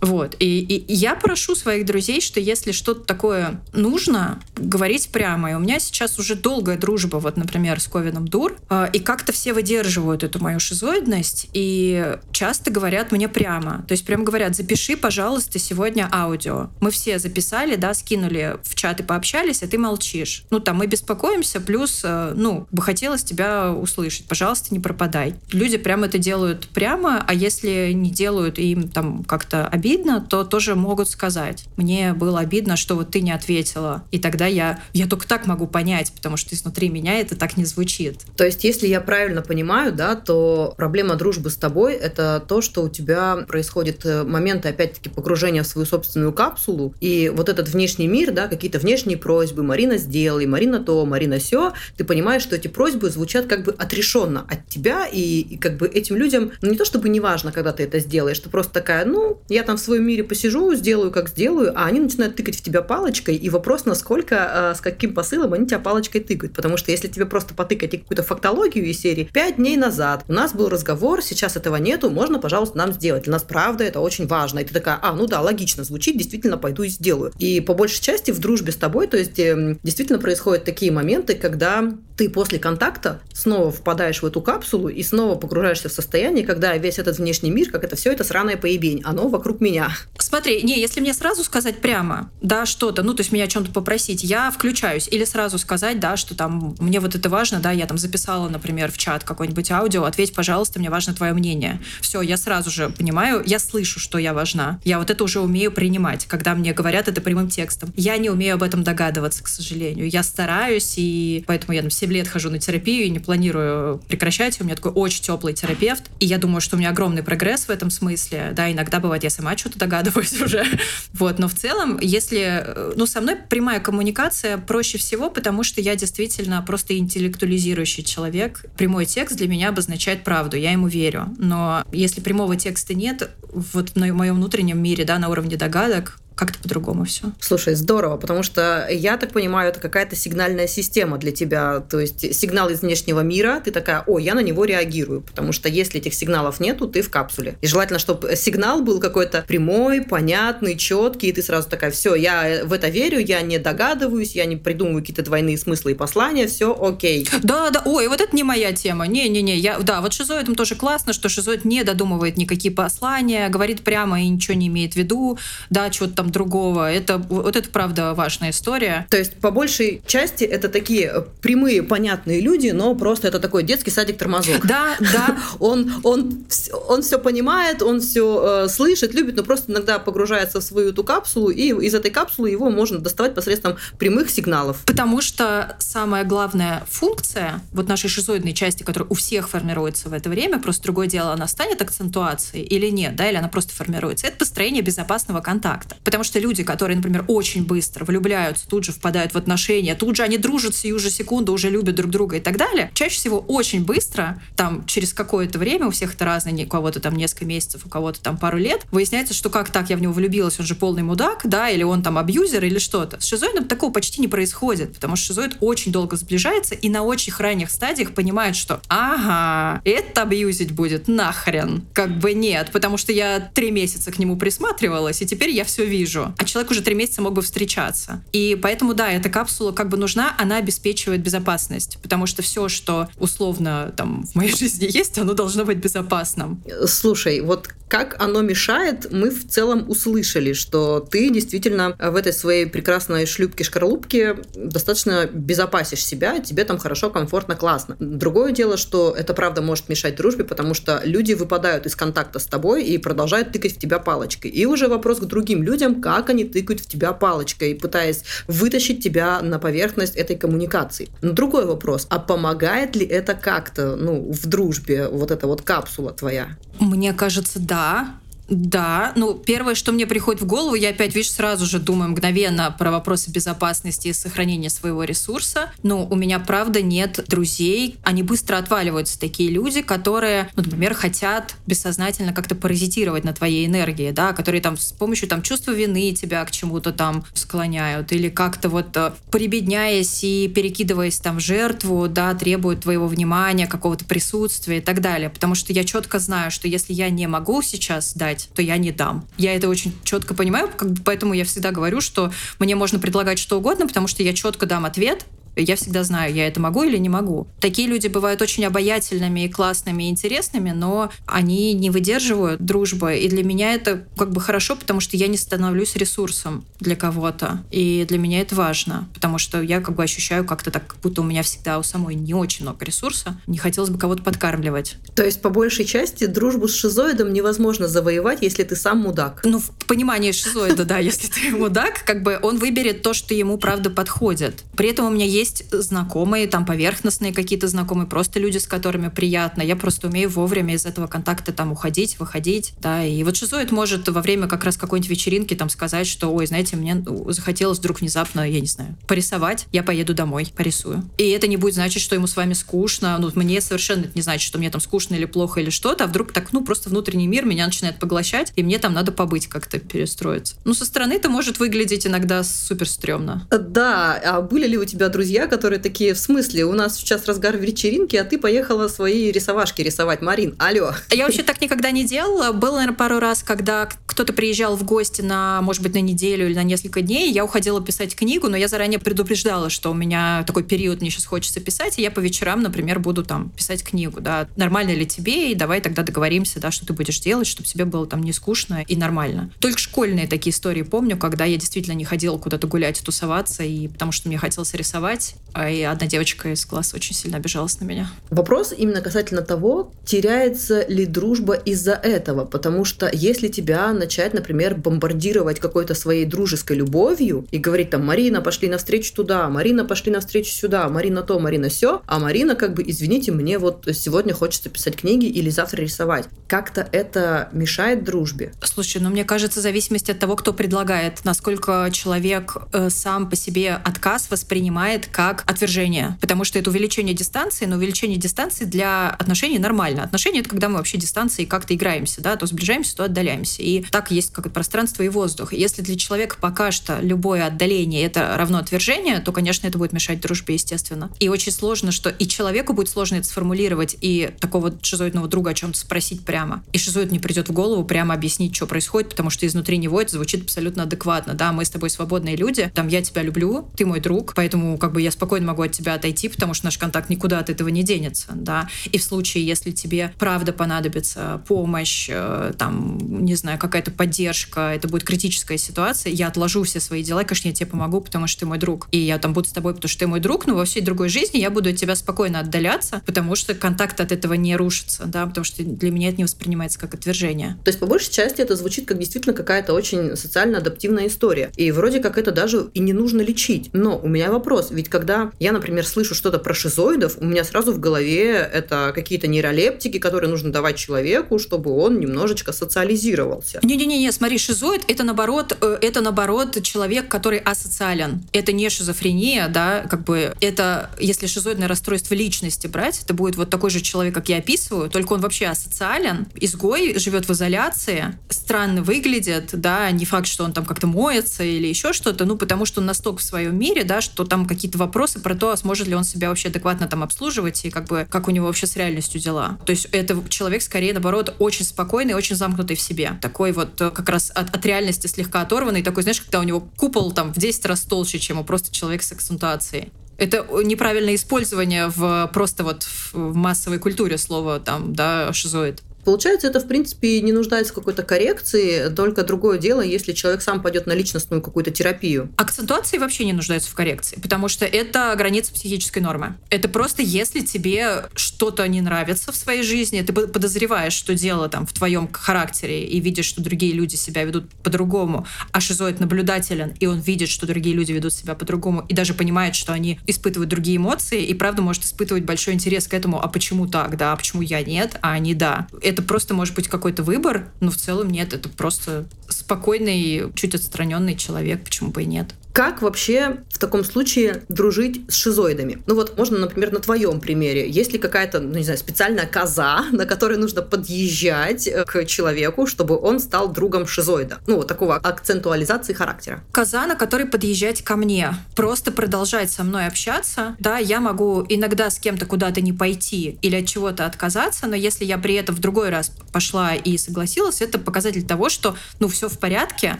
вот. И, и я прошу своих друзей, что если что-то такое нужно, говорить прямо. И у меня сейчас уже долгая дружба, вот, например, с Ковином Дур, э, и как-то все выдерживают эту мою шизоидность, и часто говорят мне прямо. То есть прямо говорят, запиши, пожалуйста, сегодня аудио. Мы все записали, да, скинули в чат и пообщались, а ты молчишь. Ну, там, мы беспокоимся, плюс, э, ну, бы хотелось тебя услышать. Пожалуйста, не пропадай. Люди прямо это делают прямо, а если не делают, им там как-то обидно, обидно, то тоже могут сказать. Мне было обидно, что вот ты не ответила. И тогда я, я только так могу понять, потому что изнутри меня это так не звучит. То есть, если я правильно понимаю, да, то проблема дружбы с тобой — это то, что у тебя происходит э, моменты, опять-таки, погружения в свою собственную капсулу, и вот этот внешний мир, да, какие-то внешние просьбы, Марина, сделай, Марина то, Марина все, ты понимаешь, что эти просьбы звучат как бы отрешенно от тебя, и, и как бы этим людям, ну, не то чтобы неважно, когда ты это сделаешь, ты просто такая, ну, я там в своем мире посижу, сделаю, как сделаю, а они начинают тыкать в тебя палочкой, и вопрос, насколько, э, с каким посылом они тебя палочкой тыкают. Потому что если тебе просто потыкать какую-то фактологию из серии «Пять дней назад у нас был разговор, сейчас этого нету, можно, пожалуйста, нам сделать. Для нас, правда, это очень важно». И ты такая «А, ну да, логично звучит, действительно пойду и сделаю». И по большей части в дружбе с тобой, то есть эм, действительно происходят такие моменты, когда ты после контакта снова впадаешь в эту капсулу и снова погружаешься в состояние, когда весь этот внешний мир, как это все это сраное поебень, оно вокруг меня. Смотри, не, если мне сразу сказать прямо, да, что-то, ну, то есть меня о чем-то попросить, я включаюсь. Или сразу сказать, да, что там мне вот это важно, да, я там записала, например, в чат какое-нибудь аудио, ответь, пожалуйста, мне важно твое мнение. Все, я сразу же понимаю, я слышу, что я важна. Я вот это уже умею принимать, когда мне говорят это прямым текстом. Я не умею об этом догадываться, к сожалению. Я стараюсь, и поэтому я там 7 лет хожу на терапию и не планирую прекращать. У меня такой очень теплый терапевт, и я думаю, что у меня огромный прогресс в этом смысле. Да, иногда бывает, я сама что-то догадываюсь уже. Вот, но в целом, если... Э, ну, со мной прямая коммуникация проще всего, потому что я действительно просто интеллектуализирующий человек. Прямой текст для меня обозначает правду, я ему верю. Но если прямого текста нет, вот в моем внутреннем мире, да, на уровне догадок, как-то по-другому все. Слушай, здорово, потому что я так понимаю, это какая-то сигнальная система для тебя, то есть сигнал из внешнего мира, ты такая, о, я на него реагирую, потому что если этих сигналов нету, ты в капсуле. И желательно, чтобы сигнал был какой-то прямой, понятный, четкий, и ты сразу такая, все, я в это верю, я не догадываюсь, я не придумываю какие-то двойные смыслы и послания, все окей. Да, да, ой, вот это не моя тема, не-не-не, я, да, вот шизоидам тоже классно, что шизоид не додумывает никакие послания, говорит прямо и ничего не имеет в виду, да, что-то там другого. Это, вот это, правда, важная история. То есть, по большей части, это такие прямые, понятные люди, но просто это такой детский садик-тормозок. Да, да. Он, он, он все понимает, он все э, слышит, любит, но просто иногда погружается в свою эту капсулу, и из этой капсулы его можно доставать посредством прямых сигналов. Потому что самая главная функция вот нашей шизоидной части, которая у всех формируется в это время, просто другое дело, она станет акцентуацией или нет, да, или она просто формируется. Это построение безопасного контакта. Потому Потому что люди, которые, например, очень быстро влюбляются, тут же впадают в отношения, тут же они дружат сию же секунду, уже любят друг друга и так далее, чаще всего очень быстро, там, через какое-то время, у всех это разное, у кого-то там несколько месяцев, у кого-то там пару лет, выясняется, что как так, я в него влюбилась, он же полный мудак, да, или он там абьюзер или что-то. С шизоидом такого почти не происходит, потому что шизоид очень долго сближается и на очень ранних стадиях понимает, что ага, это абьюзить будет нахрен. Как бы нет, потому что я три месяца к нему присматривалась, и теперь я все вижу вижу, а человек уже три месяца мог бы встречаться. И поэтому, да, эта капсула как бы нужна, она обеспечивает безопасность, потому что все, что условно там в моей жизни есть, оно должно быть безопасным. Слушай, вот как оно мешает, мы в целом услышали, что ты действительно в этой своей прекрасной шлюпке-шкарлупке достаточно безопасишь себя, тебе там хорошо, комфортно, классно. Другое дело, что это правда может мешать дружбе, потому что люди выпадают из контакта с тобой и продолжают тыкать в тебя палочкой. И уже вопрос к другим людям, как они тыкают в тебя палочкой, пытаясь вытащить тебя на поверхность этой коммуникации. Но другой вопрос, а помогает ли это как-то, ну, в дружбе, вот эта вот капсула твоя? Мне кажется, да. Да, ну первое, что мне приходит в голову, я опять, видишь, сразу же думаю мгновенно про вопросы безопасности и сохранения своего ресурса. Но у меня, правда, нет друзей. Они быстро отваливаются, такие люди, которые, ну, например, хотят бессознательно как-то паразитировать на твоей энергии, да, которые там с помощью там чувства вины тебя к чему-то там склоняют или как-то вот э, прибедняясь и перекидываясь там в жертву, да, требуют твоего внимания, какого-то присутствия и так далее. Потому что я четко знаю, что если я не могу сейчас дать дать, то я не дам. Я это очень четко понимаю, как бы поэтому я всегда говорю, что мне можно предлагать что угодно, потому что я четко дам ответ, я всегда знаю, я это могу или не могу. Такие люди бывают очень обаятельными и классными и интересными, но они не выдерживают дружбы. И для меня это как бы хорошо, потому что я не становлюсь ресурсом для кого-то. И для меня это важно, потому что я как бы ощущаю как-то так, как будто у меня всегда у самой не очень много ресурса. Не хотелось бы кого-то подкармливать. То есть, по большей части, дружбу с шизоидом невозможно завоевать, если ты сам мудак. Ну, в понимании шизоида, да, если ты мудак, как бы он выберет то, что ему правда подходит. При этом у меня есть есть знакомые, там поверхностные какие-то знакомые, просто люди, с которыми приятно. Я просто умею вовремя из этого контакта там уходить, выходить, да. И вот шизоид может во время как раз какой-нибудь вечеринки там сказать, что, ой, знаете, мне захотелось вдруг внезапно, я не знаю, порисовать, я поеду домой, порисую. И это не будет значить, что ему с вами скучно. Ну, мне совершенно это не значит, что мне там скучно или плохо или что-то, а вдруг так, ну, просто внутренний мир меня начинает поглощать, и мне там надо побыть как-то, перестроиться. Ну, со стороны это может выглядеть иногда супер стрёмно. Да, а были ли у тебя друзья, друзья, которые такие, в смысле, у нас сейчас разгар вечеринки, а ты поехала свои рисовашки рисовать. Марин, алло. Я вообще так никогда не делала. Было, наверное, пару раз, когда кто-то приезжал в гости на, может быть, на неделю или на несколько дней, я уходила писать книгу, но я заранее предупреждала, что у меня такой период, мне сейчас хочется писать, и я по вечерам, например, буду там писать книгу, да. Нормально ли тебе? И давай тогда договоримся, да, что ты будешь делать, чтобы тебе было там не скучно и нормально. Только школьные такие истории помню, когда я действительно не ходила куда-то гулять, тусоваться, и потому что мне хотелось рисовать, а и одна девочка из класса очень сильно обижалась на меня. Вопрос именно касательно того, теряется ли дружба из-за этого, потому что если тебя начать, например, бомбардировать какой-то своей дружеской любовью и говорить там, Марина, пошли навстречу туда, Марина, пошли навстречу сюда, Марина то, Марина все, а Марина как бы, извините, мне вот сегодня хочется писать книги или завтра рисовать. Как-то это мешает дружбе? Слушай, ну мне кажется, в зависимости от того, кто предлагает, насколько человек э, сам по себе отказ воспринимает как отвержение. Потому что это увеличение дистанции, но увеличение дистанции для отношений нормально. Отношения — это когда мы вообще дистанции как-то играемся, да, то сближаемся, то отдаляемся. И так есть как пространство и воздух. Если для человека пока что любое отдаление — это равно отвержение, то, конечно, это будет мешать дружбе, естественно. И очень сложно, что и человеку будет сложно это сформулировать, и такого шизоидного друга о чем-то спросить прямо. И шизоид не придет в голову прямо объяснить, что происходит, потому что изнутри него это звучит абсолютно адекватно. Да, мы с тобой свободные люди, там я тебя люблю, ты мой друг, поэтому как бы я спокойно могу от тебя отойти, потому что наш контакт никуда от этого не денется, да. И в случае, если тебе правда понадобится помощь, э, там, не знаю, какая-то поддержка, это будет критическая ситуация, я отложу все свои дела, конечно, я тебе помогу, потому что ты мой друг. И я там буду с тобой, потому что ты мой друг, но во всей другой жизни я буду от тебя спокойно отдаляться, потому что контакт от этого не рушится, да, потому что для меня это не воспринимается как отвержение. То есть, по большей части, это звучит как действительно какая-то очень социально адаптивная история. И вроде как это даже и не нужно лечить. Но у меня вопрос, ведь когда я, например, слышу что-то про шизоидов, у меня сразу в голове это какие-то нейролептики, которые нужно давать человеку, чтобы он немножечко социализировался. Не-не-не, смотри, шизоид это наоборот, э, это наоборот человек, который асоциален. Это не шизофрения, да, как бы это, если шизоидное расстройство личности брать, это будет вот такой же человек, как я описываю, только он вообще асоциален, изгой, живет в изоляции, странно выглядит, да, не факт, что он там как-то моется или еще что-то, ну, потому что он настолько в своем мире, да, что там какие-то вопросы про то, сможет ли он себя вообще адекватно там обслуживать и как бы, как у него вообще с реальностью дела. То есть это человек скорее, наоборот, очень спокойный, очень замкнутый в себе. Такой вот э, как раз от, от реальности слегка оторванный, такой, знаешь, когда у него купол там в 10 раз толще, чем у просто человека с акцентуацией. Это неправильное использование в просто вот в массовой культуре слова там, да, шизоид. Получается, это, в принципе, не нуждается в какой-то коррекции, только другое дело, если человек сам пойдет на личностную какую-то терапию. Акцентуации вообще не нуждаются в коррекции, потому что это граница психической нормы. Это просто если тебе что-то не нравится в своей жизни, ты подозреваешь, что дело там в твоем характере и видишь, что другие люди себя ведут по-другому, а шизоид наблюдателен, и он видит, что другие люди ведут себя по-другому, и даже понимает, что они испытывают другие эмоции, и правда может испытывать большой интерес к этому, а почему так, да, а почему я нет, а они да. Это просто может быть какой-то выбор, но в целом нет, это просто спокойный, чуть отстраненный человек, почему бы и нет. Как вообще в таком случае дружить с шизоидами? Ну вот можно, например, на твоем примере. Есть ли какая-то, ну не знаю, специальная коза, на которой нужно подъезжать э, к человеку, чтобы он стал другом шизоида? Ну вот такого акцентуализации характера. Коза, на которой подъезжать ко мне. Просто продолжать со мной общаться. Да, я могу иногда с кем-то куда-то не пойти или от чего-то отказаться, но если я при этом в другой раз пошла и согласилась, это показатель того, что ну все в порядке,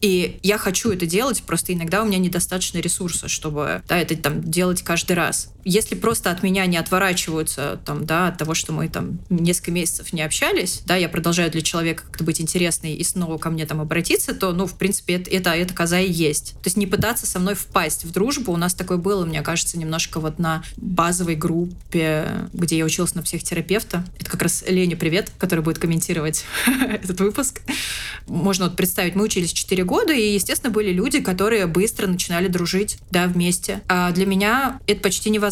и я хочу это делать, просто иногда у меня недостаточно достаточно ресурса, чтобы да, это там делать каждый раз. Если просто от меня не отворачиваются там, да, от того, что мы там несколько месяцев не общались, да, я продолжаю для человека как-то быть интересной и снова ко мне там обратиться, то, ну, в принципе, это, это, это коза и есть. То есть не пытаться со мной впасть в дружбу. У нас такое было, мне кажется, немножко вот на базовой группе, где я училась на психотерапевта. Это как раз Лене привет, который будет комментировать этот выпуск. Можно вот представить, мы учились 4 года, и, естественно, были люди, которые быстро начинали дружить, да, вместе. А для меня это почти невозможно.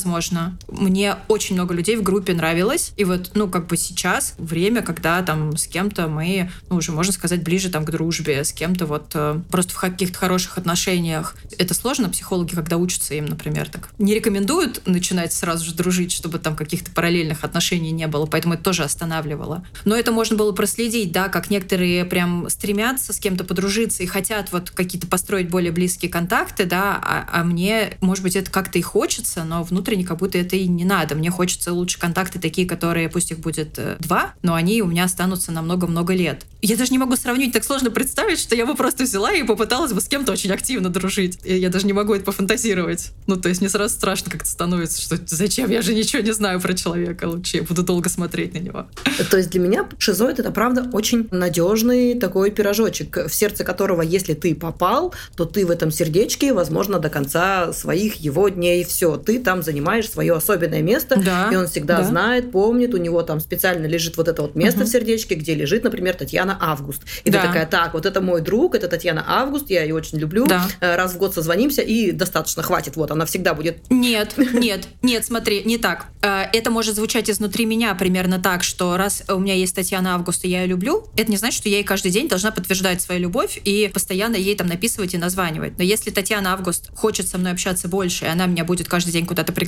Мне очень много людей в группе нравилось, и вот, ну, как бы сейчас время, когда там с кем-то мы, ну, уже можно сказать, ближе там к дружбе, с кем-то вот э, просто в каких-то хороших отношениях. Это сложно, психологи, когда учатся им, например, так. Не рекомендуют начинать сразу же дружить, чтобы там каких-то параллельных отношений не было, поэтому это тоже останавливало. Но это можно было проследить, да, как некоторые прям стремятся с кем-то подружиться и хотят вот какие-то построить более близкие контакты, да, а, а мне, может быть, это как-то и хочется, но внутренне как будто это и не надо. Мне хочется лучше контакты такие, которые, пусть их будет э, два, но они у меня останутся на много-много лет. Я даже не могу сравнить, так сложно представить, что я бы просто взяла и попыталась бы с кем-то очень активно дружить. И я даже не могу это пофантазировать. Ну, то есть мне сразу страшно как-то становится, что зачем, я же ничего не знаю про человека, лучше я буду долго смотреть на него. То есть для меня шизоид это правда очень надежный такой пирожочек, в сердце которого, если ты попал, то ты в этом сердечке, возможно, до конца своих его дней все. Ты там занимаешь свое особенное место, да, и он всегда да. знает, помнит, у него там специально лежит вот это вот место угу. в сердечке, где лежит, например, Татьяна Август. И да. ты такая, так, вот это мой друг, это Татьяна Август, я ее очень люблю. Да. Э, раз в год созвонимся, и достаточно хватит, вот она всегда будет. Нет, нет, нет, смотри, не так. Э, это может звучать изнутри меня примерно так, что раз у меня есть Татьяна Август, и я ее люблю, это не значит, что я ей каждый день должна подтверждать свою любовь и постоянно ей там написывать и названивать. Но если Татьяна Август хочет со мной общаться больше, и она меня будет каждый день куда-то приглашать,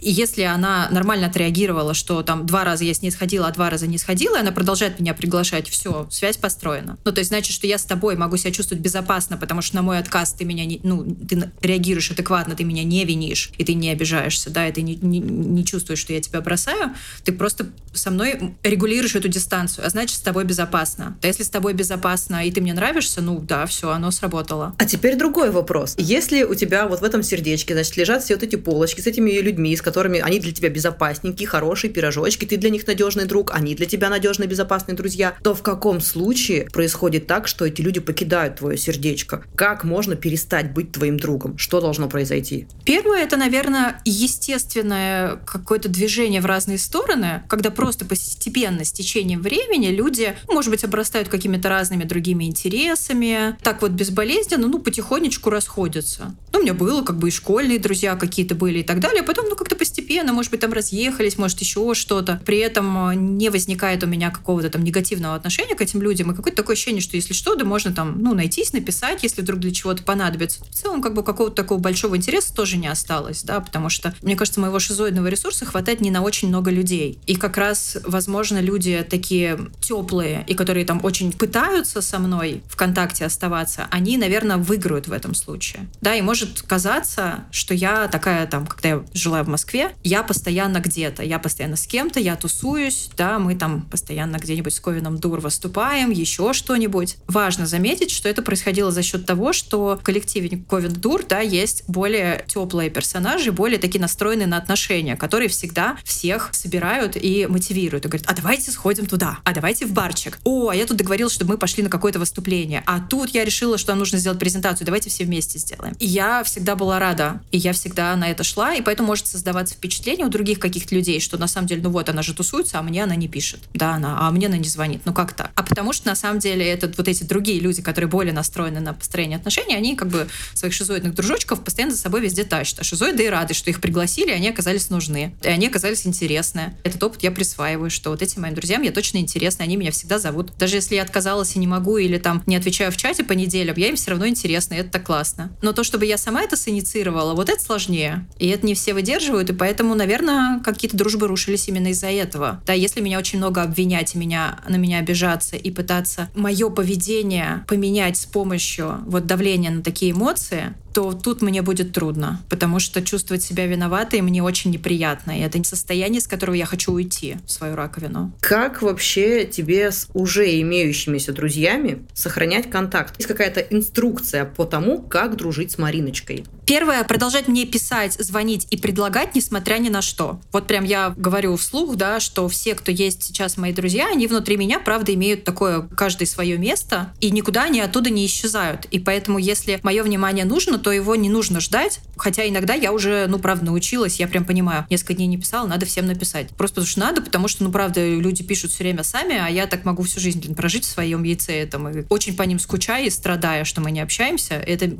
и если она нормально отреагировала, что там два раза я с ней сходила, а два раза не сходила, и она продолжает меня приглашать, все, связь построена. Ну, то есть значит, что я с тобой могу себя чувствовать безопасно, потому что на мой отказ ты меня не, ну, ты реагируешь адекватно, ты меня не винишь, и ты не обижаешься, да, и ты не, не, не чувствуешь, что я тебя бросаю, ты просто со мной регулируешь эту дистанцию, а значит, с тобой безопасно. Да если с тобой безопасно, и ты мне нравишься, ну да, все, оно сработало. А теперь другой вопрос. Если у тебя вот в этом сердечке, значит, лежат все вот эти полочки с этими людьми, с которыми они для тебя безопасненькие, хорошие пирожочки, ты для них надежный друг, они для тебя надежные, безопасные друзья, то в каком случае происходит так, что эти люди покидают твое сердечко? Как можно перестать быть твоим другом? Что должно произойти? Первое, это, наверное, естественное какое-то движение в разные стороны, когда просто постепенно, с течением времени люди, может быть, обрастают какими-то разными другими интересами, так вот безболезненно, ну, потихонечку расходятся. Ну, у меня было как бы и школьные друзья какие-то были и так далее, а потом, ну, как-то постепенно, может быть, там разъехались, может, еще что-то. При этом э, не возникает у меня какого-то там негативного отношения к этим людям, и какое-то такое ощущение, что если что, да можно там, ну, найтись, написать, если вдруг для чего-то понадобится. В целом, как бы какого-то такого большого интереса тоже не осталось, да, потому что, мне кажется, моего шизоидного ресурса хватает не на очень много людей. И как раз, возможно, люди такие теплые, и которые там очень пытаются со мной в контакте оставаться, они, наверное, выиграют в этом случае. Да, и может казаться, что я такая там, когда я жила в Москве, я постоянно где-то, я постоянно с кем-то, я тусуюсь, да, мы там постоянно где-нибудь с Ковином Дур выступаем, еще что-нибудь. Важно заметить, что это происходило за счет того, что в коллективе Ковин Дур, да, есть более теплые персонажи, более такие настроенные на отношения, которые всегда всех собирают и мотивируют. И говорят, а давайте сходим туда, а давайте в барчик. О, а я тут договорилась, чтобы мы пошли на какое-то выступление. А тут я решила, что нам нужно сделать презентацию, давайте все вместе сделаем. И я всегда была рада, и я всегда на это шла, и поэтому может создаваться впечатление у других каких-то людей, что на самом деле, ну вот, она же тусуется, а мне она не пишет. Да, она, а мне она не звонит. Ну как так? А потому что на самом деле это вот эти другие люди, которые более настроены на построение отношений, они как бы своих шизоидных дружочков постоянно за собой везде тащат. А шизоиды и рады, что их пригласили, они оказались нужны. И они оказались интересны. Этот опыт я присваиваю, что вот этим моим друзьям я точно интересна, они меня всегда зовут. Даже если я отказалась и не могу, или там не отвечаю в чате по неделям, я им все равно интересна, и это так классно. Но то, чтобы я сама это синициировала, вот это сложнее. И это не все выдерживают, и поэтому, наверное, какие-то дружбы рушились именно из-за этого. Да, если меня очень много обвинять меня, на меня обижаться и пытаться мое поведение поменять с помощью вот давления на такие эмоции, то тут мне будет трудно, потому что чувствовать себя виноватой мне очень неприятно. И это состояние, с которого я хочу уйти в свою раковину. Как вообще тебе с уже имеющимися друзьями сохранять контакт? Есть какая-то инструкция по тому, как дружить с Мариночкой? Первое, продолжать мне писать, звонить и предлагать, несмотря ни на что. Вот прям я говорю вслух, да, что все, кто есть сейчас мои друзья, они внутри меня, правда, имеют такое каждое свое место, и никуда они оттуда не исчезают. И поэтому, если мое внимание нужно, то его не нужно ждать. Хотя иногда я уже, ну, правда, научилась, я прям понимаю, несколько дней не писала, надо всем написать. Просто потому что надо, потому что, ну, правда, люди пишут все время сами, а я так могу всю жизнь блин, прожить в своем яйце. Там, и очень по ним скучая и страдая, что мы не общаемся. Это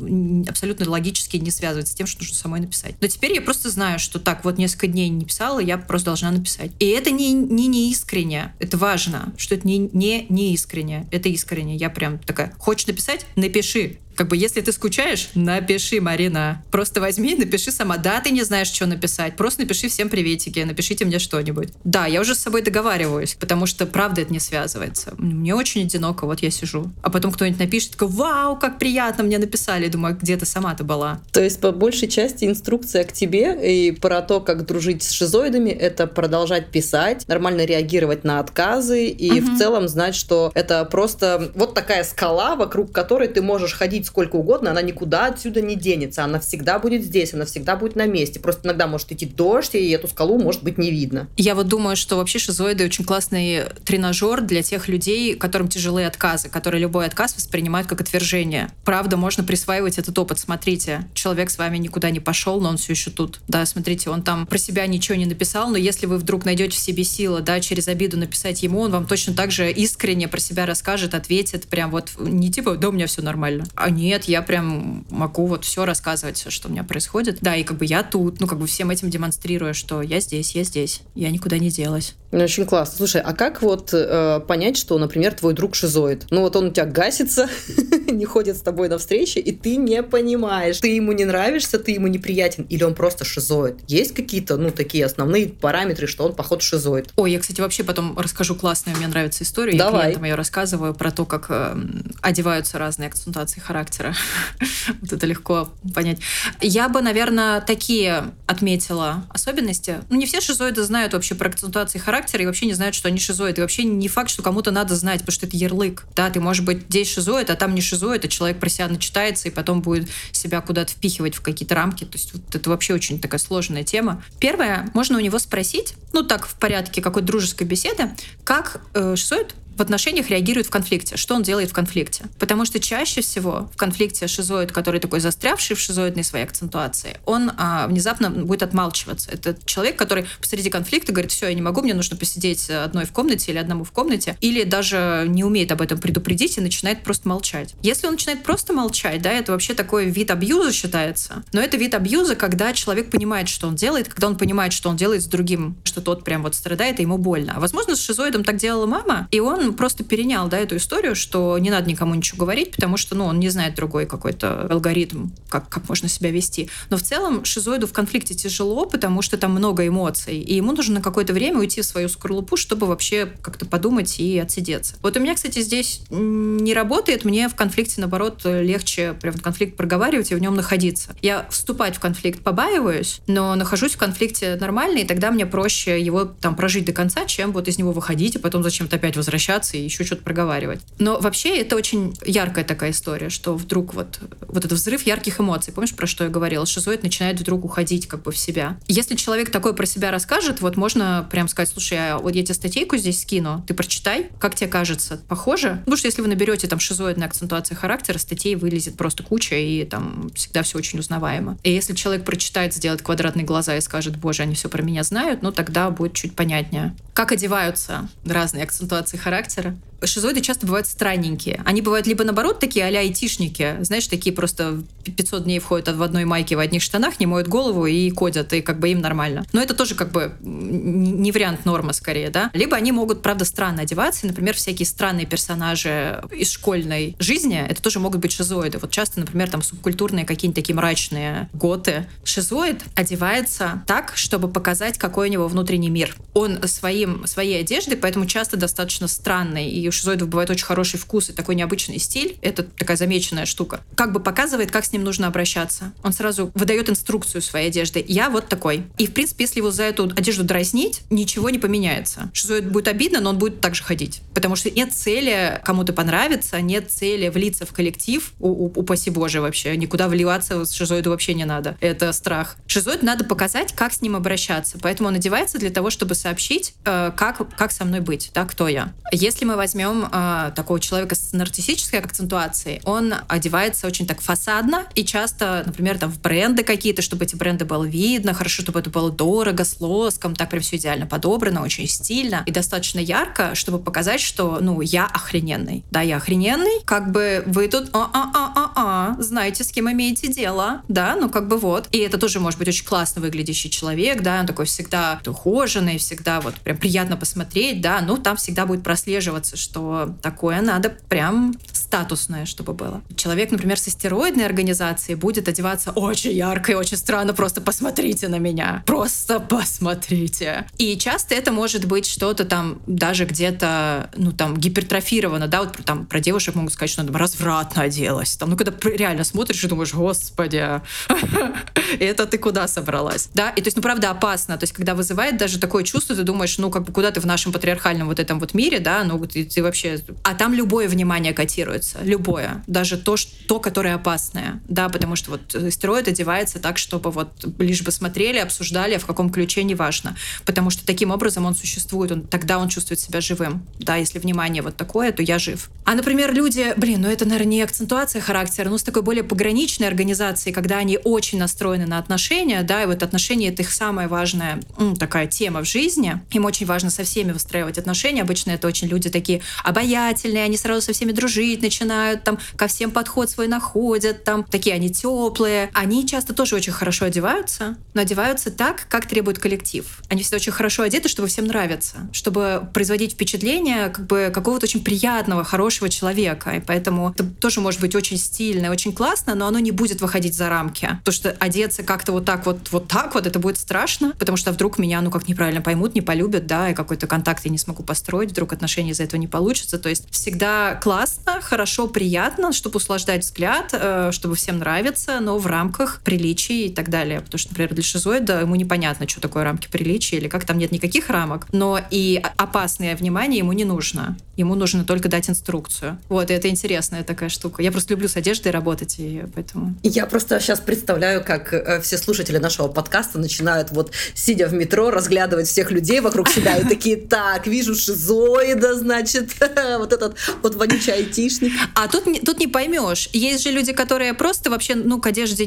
абсолютно логически не связывается с тем, что нужно самой написать. Но теперь я просто знаю, что так, вот несколько дней не писала, я просто должна написать. И это не, не неискренне. Это важно, что это не, не неискренне. Это искренне. Я прям такая, хочешь написать? Напиши Как бы, если ты скучаешь, напиши, Марина. Просто возьми, напиши сама. Да, ты не знаешь, что написать. Просто напиши всем приветики, напишите мне что-нибудь. Да, я уже с собой договариваюсь, потому что правда это не связывается. Мне очень одиноко, вот я сижу. А потом кто-нибудь напишет, такой, вау, как приятно мне написали. Думаю, «А где ты сама-то была? То есть, по большей части, инструкция к тебе и про то, как дружить с шизоидами, это продолжать писать, нормально реагировать на отказы и угу. в целом знать, что это просто вот такая скала, вокруг которой ты можешь ходить сколько угодно, она никуда отсюда не денется, она всегда будет здесь, она всегда будет на месте. Просто иногда может идти дождь, и эту скалу может быть не видно. Я вот думаю, что вообще шизоиды очень классный тренажер для тех людей, которым тяжелые отказы, которые любой отказ воспринимают как отвержение. Правда, можно присваивать этот опыт. Смотрите, человек с вами никуда не пошел, но он все еще тут. Да, смотрите, он там про себя ничего не написал, но если вы вдруг найдете в себе силы, да, через обиду написать ему, он вам точно так же искренне про себя расскажет, ответит, прям вот не типа, да, у меня все нормально. А нет, я прям могу вот все рассказывать, что у меня происходит. Да, и как бы я тут, ну, как бы всем этим демонстрируя, что я здесь, я здесь, я никуда не делась. Ну, очень классно. Слушай, а как вот э, понять, что, например, твой друг шизоид? Ну, вот он у тебя гасится, не ходит с тобой на встречи, и ты не понимаешь, ты ему не нравишься, ты ему неприятен, или он просто шизоид. Есть какие-то, ну, такие основные параметры, что он, походу, шизоид? Ой, я, кстати, вообще потом расскажу классную, мне нравится историю. Давай. Я клиентам ее рассказываю про то, как э, одеваются разные акцентуации характера. вот это легко понять. Я бы, наверное, такие отметила особенности. Ну, не все шизоиды знают вообще про акцентуации характера и вообще не знают, что они шизоиды. И вообще не факт, что кому-то надо знать, потому что это ярлык. Да, ты, может быть, здесь шизоид, а там не шизоид, а человек про себя начитается и потом будет себя куда-то впихивать в какие-то рамки. То есть вот это вообще очень такая сложная тема. Первое, можно у него спросить, ну так, в порядке какой-то дружеской беседы, как э, шизоид в отношениях реагирует в конфликте. Что он делает в конфликте? Потому что чаще всего в конфликте шизоид, который такой застрявший в шизоидной своей акцентуации, он а, внезапно будет отмалчиваться. Это человек, который посреди конфликта говорит, все, я не могу, мне нужно посидеть одной в комнате или одному в комнате, или даже не умеет об этом предупредить и начинает просто молчать. Если он начинает просто молчать, да, это вообще такой вид абьюза считается, но это вид абьюза, когда человек понимает, что он делает, когда он понимает, что он делает с другим, что тот прям вот страдает, и ему больно. А возможно, с шизоидом так делала мама, и он просто перенял, да, эту историю, что не надо никому ничего говорить, потому что, ну, он не знает другой какой-то алгоритм, как, как можно себя вести. Но в целом шизоиду в конфликте тяжело, потому что там много эмоций, и ему нужно на какое-то время уйти в свою скорлупу, чтобы вообще как-то подумать и отсидеться. Вот у меня, кстати, здесь не работает, мне в конфликте, наоборот, легче прям конфликт проговаривать и в нем находиться. Я вступать в конфликт побаиваюсь, но нахожусь в конфликте нормально, и тогда мне проще его там прожить до конца, чем вот из него выходить, и потом зачем-то опять возвращаться и еще что-то проговаривать. Но вообще это очень яркая такая история, что вдруг вот, вот этот взрыв ярких эмоций, помнишь, про что я говорила? Шизоид начинает вдруг уходить как бы в себя. Если человек такое про себя расскажет, вот можно прям сказать, слушай, а вот я тебе статейку здесь скину, ты прочитай, как тебе кажется, похоже? Потому что если вы наберете там шизоидная акцентуация характера, статей вылезет просто куча, и там всегда все очень узнаваемо. И если человек прочитает, сделает квадратные глаза и скажет, боже, они все про меня знают, ну тогда будет чуть понятнее. Как одеваются разные акцентуации характера? характера. Шизоиды часто бывают странненькие. Они бывают либо наоборот такие а-ля айтишники, знаешь, такие просто 500 дней входят в одной майке, в одних штанах, не моют голову и кодят, и как бы им нормально. Но это тоже как бы не вариант нормы скорее, да. Либо они могут, правда, странно одеваться, например, всякие странные персонажи из школьной жизни, это тоже могут быть шизоиды. Вот часто, например, там субкультурные какие-нибудь такие мрачные готы. Шизоид одевается так, чтобы показать, какой у него внутренний мир. Он своим, своей одеждой, поэтому часто достаточно странный и у шизоидов бывает очень хороший вкус и такой необычный стиль. Это такая замеченная штука. Как бы показывает, как с ним нужно обращаться. Он сразу выдает инструкцию своей одежды. Я вот такой. И, в принципе, если его за эту одежду дразнить, ничего не поменяется. Шизоид будет обидно, но он будет так же ходить. Потому что нет цели кому-то понравиться, нет цели влиться в коллектив. У, у, упаси боже вообще. Никуда вливаться с шизоиду вообще не надо. Это страх. Шизоид надо показать, как с ним обращаться. Поэтому он одевается для того, чтобы сообщить, э, как, как со мной быть, да, кто я. Если мы возьмем возьмем э, такого человека с нарциссической акцентуацией, он одевается очень так фасадно и часто, например, там в бренды какие-то, чтобы эти бренды было видно, хорошо, чтобы это было дорого, с лоском, так прям все идеально подобрано, очень стильно и достаточно ярко, чтобы показать, что, ну, я охрененный. Да, я охрененный, как бы вы тут а-а-а-а-а, знаете, с кем имеете дело, да, ну, как бы вот. И это тоже может быть очень классно выглядящий человек, да, он такой всегда ухоженный, всегда вот прям приятно посмотреть, да, ну, там всегда будет прослеживаться, что такое надо прям статусное, чтобы было. Человек, например, со стероидной организацией будет одеваться очень ярко и очень странно. Просто посмотрите на меня. Просто посмотрите. И часто это может быть что-то там даже где-то, ну там, гипертрофировано, да, вот там про девушек могут сказать, что она там развратно оделась. Там, ну когда реально смотришь и думаешь, господи, это ты куда собралась? Да, и то есть, ну правда опасно. То есть, когда вызывает даже такое чувство, ты думаешь, ну как бы куда ты в нашем патриархальном вот этом вот мире, да, ну ты, ты вообще... А там любое внимание котирует делается, любое, даже то, что, которое опасное, да, потому что вот стероид одевается так, чтобы вот лишь бы смотрели, обсуждали, а в каком ключе, неважно, потому что таким образом он существует, он, тогда он чувствует себя живым, да, если внимание вот такое, то я жив. А, например, люди, блин, ну это, наверное, не акцентуация характера, но с такой более пограничной организацией, когда они очень настроены на отношения, да, и вот отношения — это их самая важная м, такая тема в жизни, им очень важно со всеми выстраивать отношения, обычно это очень люди такие обаятельные, они сразу со всеми дружить начинают, там ко всем подход свой находят, там такие они теплые. Они часто тоже очень хорошо одеваются, но одеваются так, как требует коллектив. Они всегда очень хорошо одеты, чтобы всем нравиться, чтобы производить впечатление как бы какого-то очень приятного, хорошего человека. И поэтому это тоже может быть очень стильно, очень классно, но оно не будет выходить за рамки. То, что одеться как-то вот так вот, вот так вот, это будет страшно, потому что вдруг меня, ну, как неправильно поймут, не полюбят, да, и какой-то контакт я не смогу построить, вдруг отношения из-за этого не получится. То есть всегда классно, хорошо, приятно, чтобы услаждать взгляд, э, чтобы всем нравиться, но в рамках приличий и так далее. Потому что, например, для шизоида ему непонятно, что такое рамки приличия или как там нет никаких рамок, но и опасное внимание ему не нужно. Ему нужно только дать инструкцию. Вот, и это интересная такая штука. Я просто люблю с одеждой работать, и поэтому... Я просто сейчас представляю, как э, все слушатели нашего подкаста начинают вот, сидя в метро, разглядывать всех людей вокруг себя и такие, так, вижу шизоида, значит, вот этот вот вонючий айтишник. А тут, тут не поймешь. Есть же люди, которые просто вообще, ну, к одежде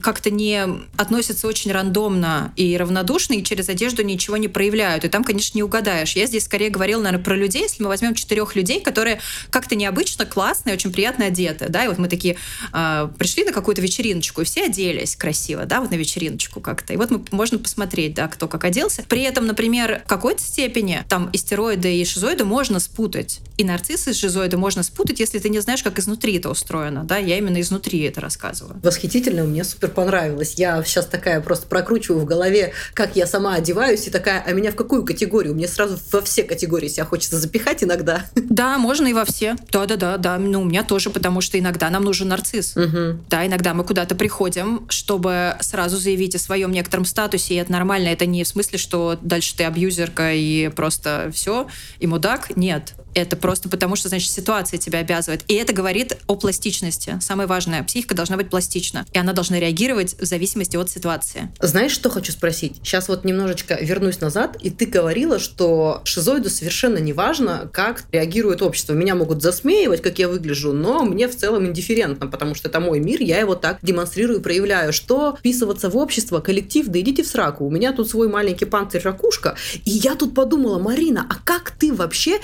как-то не относятся очень рандомно и равнодушно, и через одежду ничего не проявляют. И там, конечно, не угадаешь. Я здесь скорее говорила, наверное, про людей, если мы возьмем четырех людей, которые как-то необычно, классные, очень приятно одеты, да, и вот мы такие э, пришли на какую-то вечериночку, и все оделись красиво, да, вот на вечериночку как-то. И вот мы можно посмотреть, да, кто как оделся. При этом, например, в какой-то степени там истероиды и шизоиды можно спутать. И нарциссы с шизоиды можно спутать, если ты не знаешь, как изнутри это устроено, да, я именно изнутри это рассказываю. Восхитительно, мне супер понравилось. Я сейчас такая просто прокручиваю в голове, как я сама одеваюсь, и такая, а меня в какую категорию? Мне сразу во все категории себя хочется запихать иногда. Да, можно и во все. Да-да-да, да. Ну, у меня тоже, потому что иногда нам нужен нарцисс. Угу. Да, иногда мы куда-то приходим, чтобы сразу заявить о своем некотором статусе, и это нормально. Это не в смысле, что дальше ты абьюзерка и просто все, и мудак. Нет. Это просто потому, что, значит, ситуация тебя обязывает. И это говорит о пластичности. Самое важное. Психика должна быть пластична. И она должна реагировать в зависимости от ситуации. Знаешь, что хочу спросить? Сейчас вот немножечко вернусь назад. И ты говорила, что шизоиду совершенно не важно, как реагирует общество. Меня могут засмеивать, как я выгляжу, но мне в целом индифферентно, потому что это мой мир, я его так демонстрирую, проявляю. Что вписываться в общество, коллектив, да идите в сраку. У меня тут свой маленький панцирь-ракушка. И я тут подумала, Марина, а как ты вообще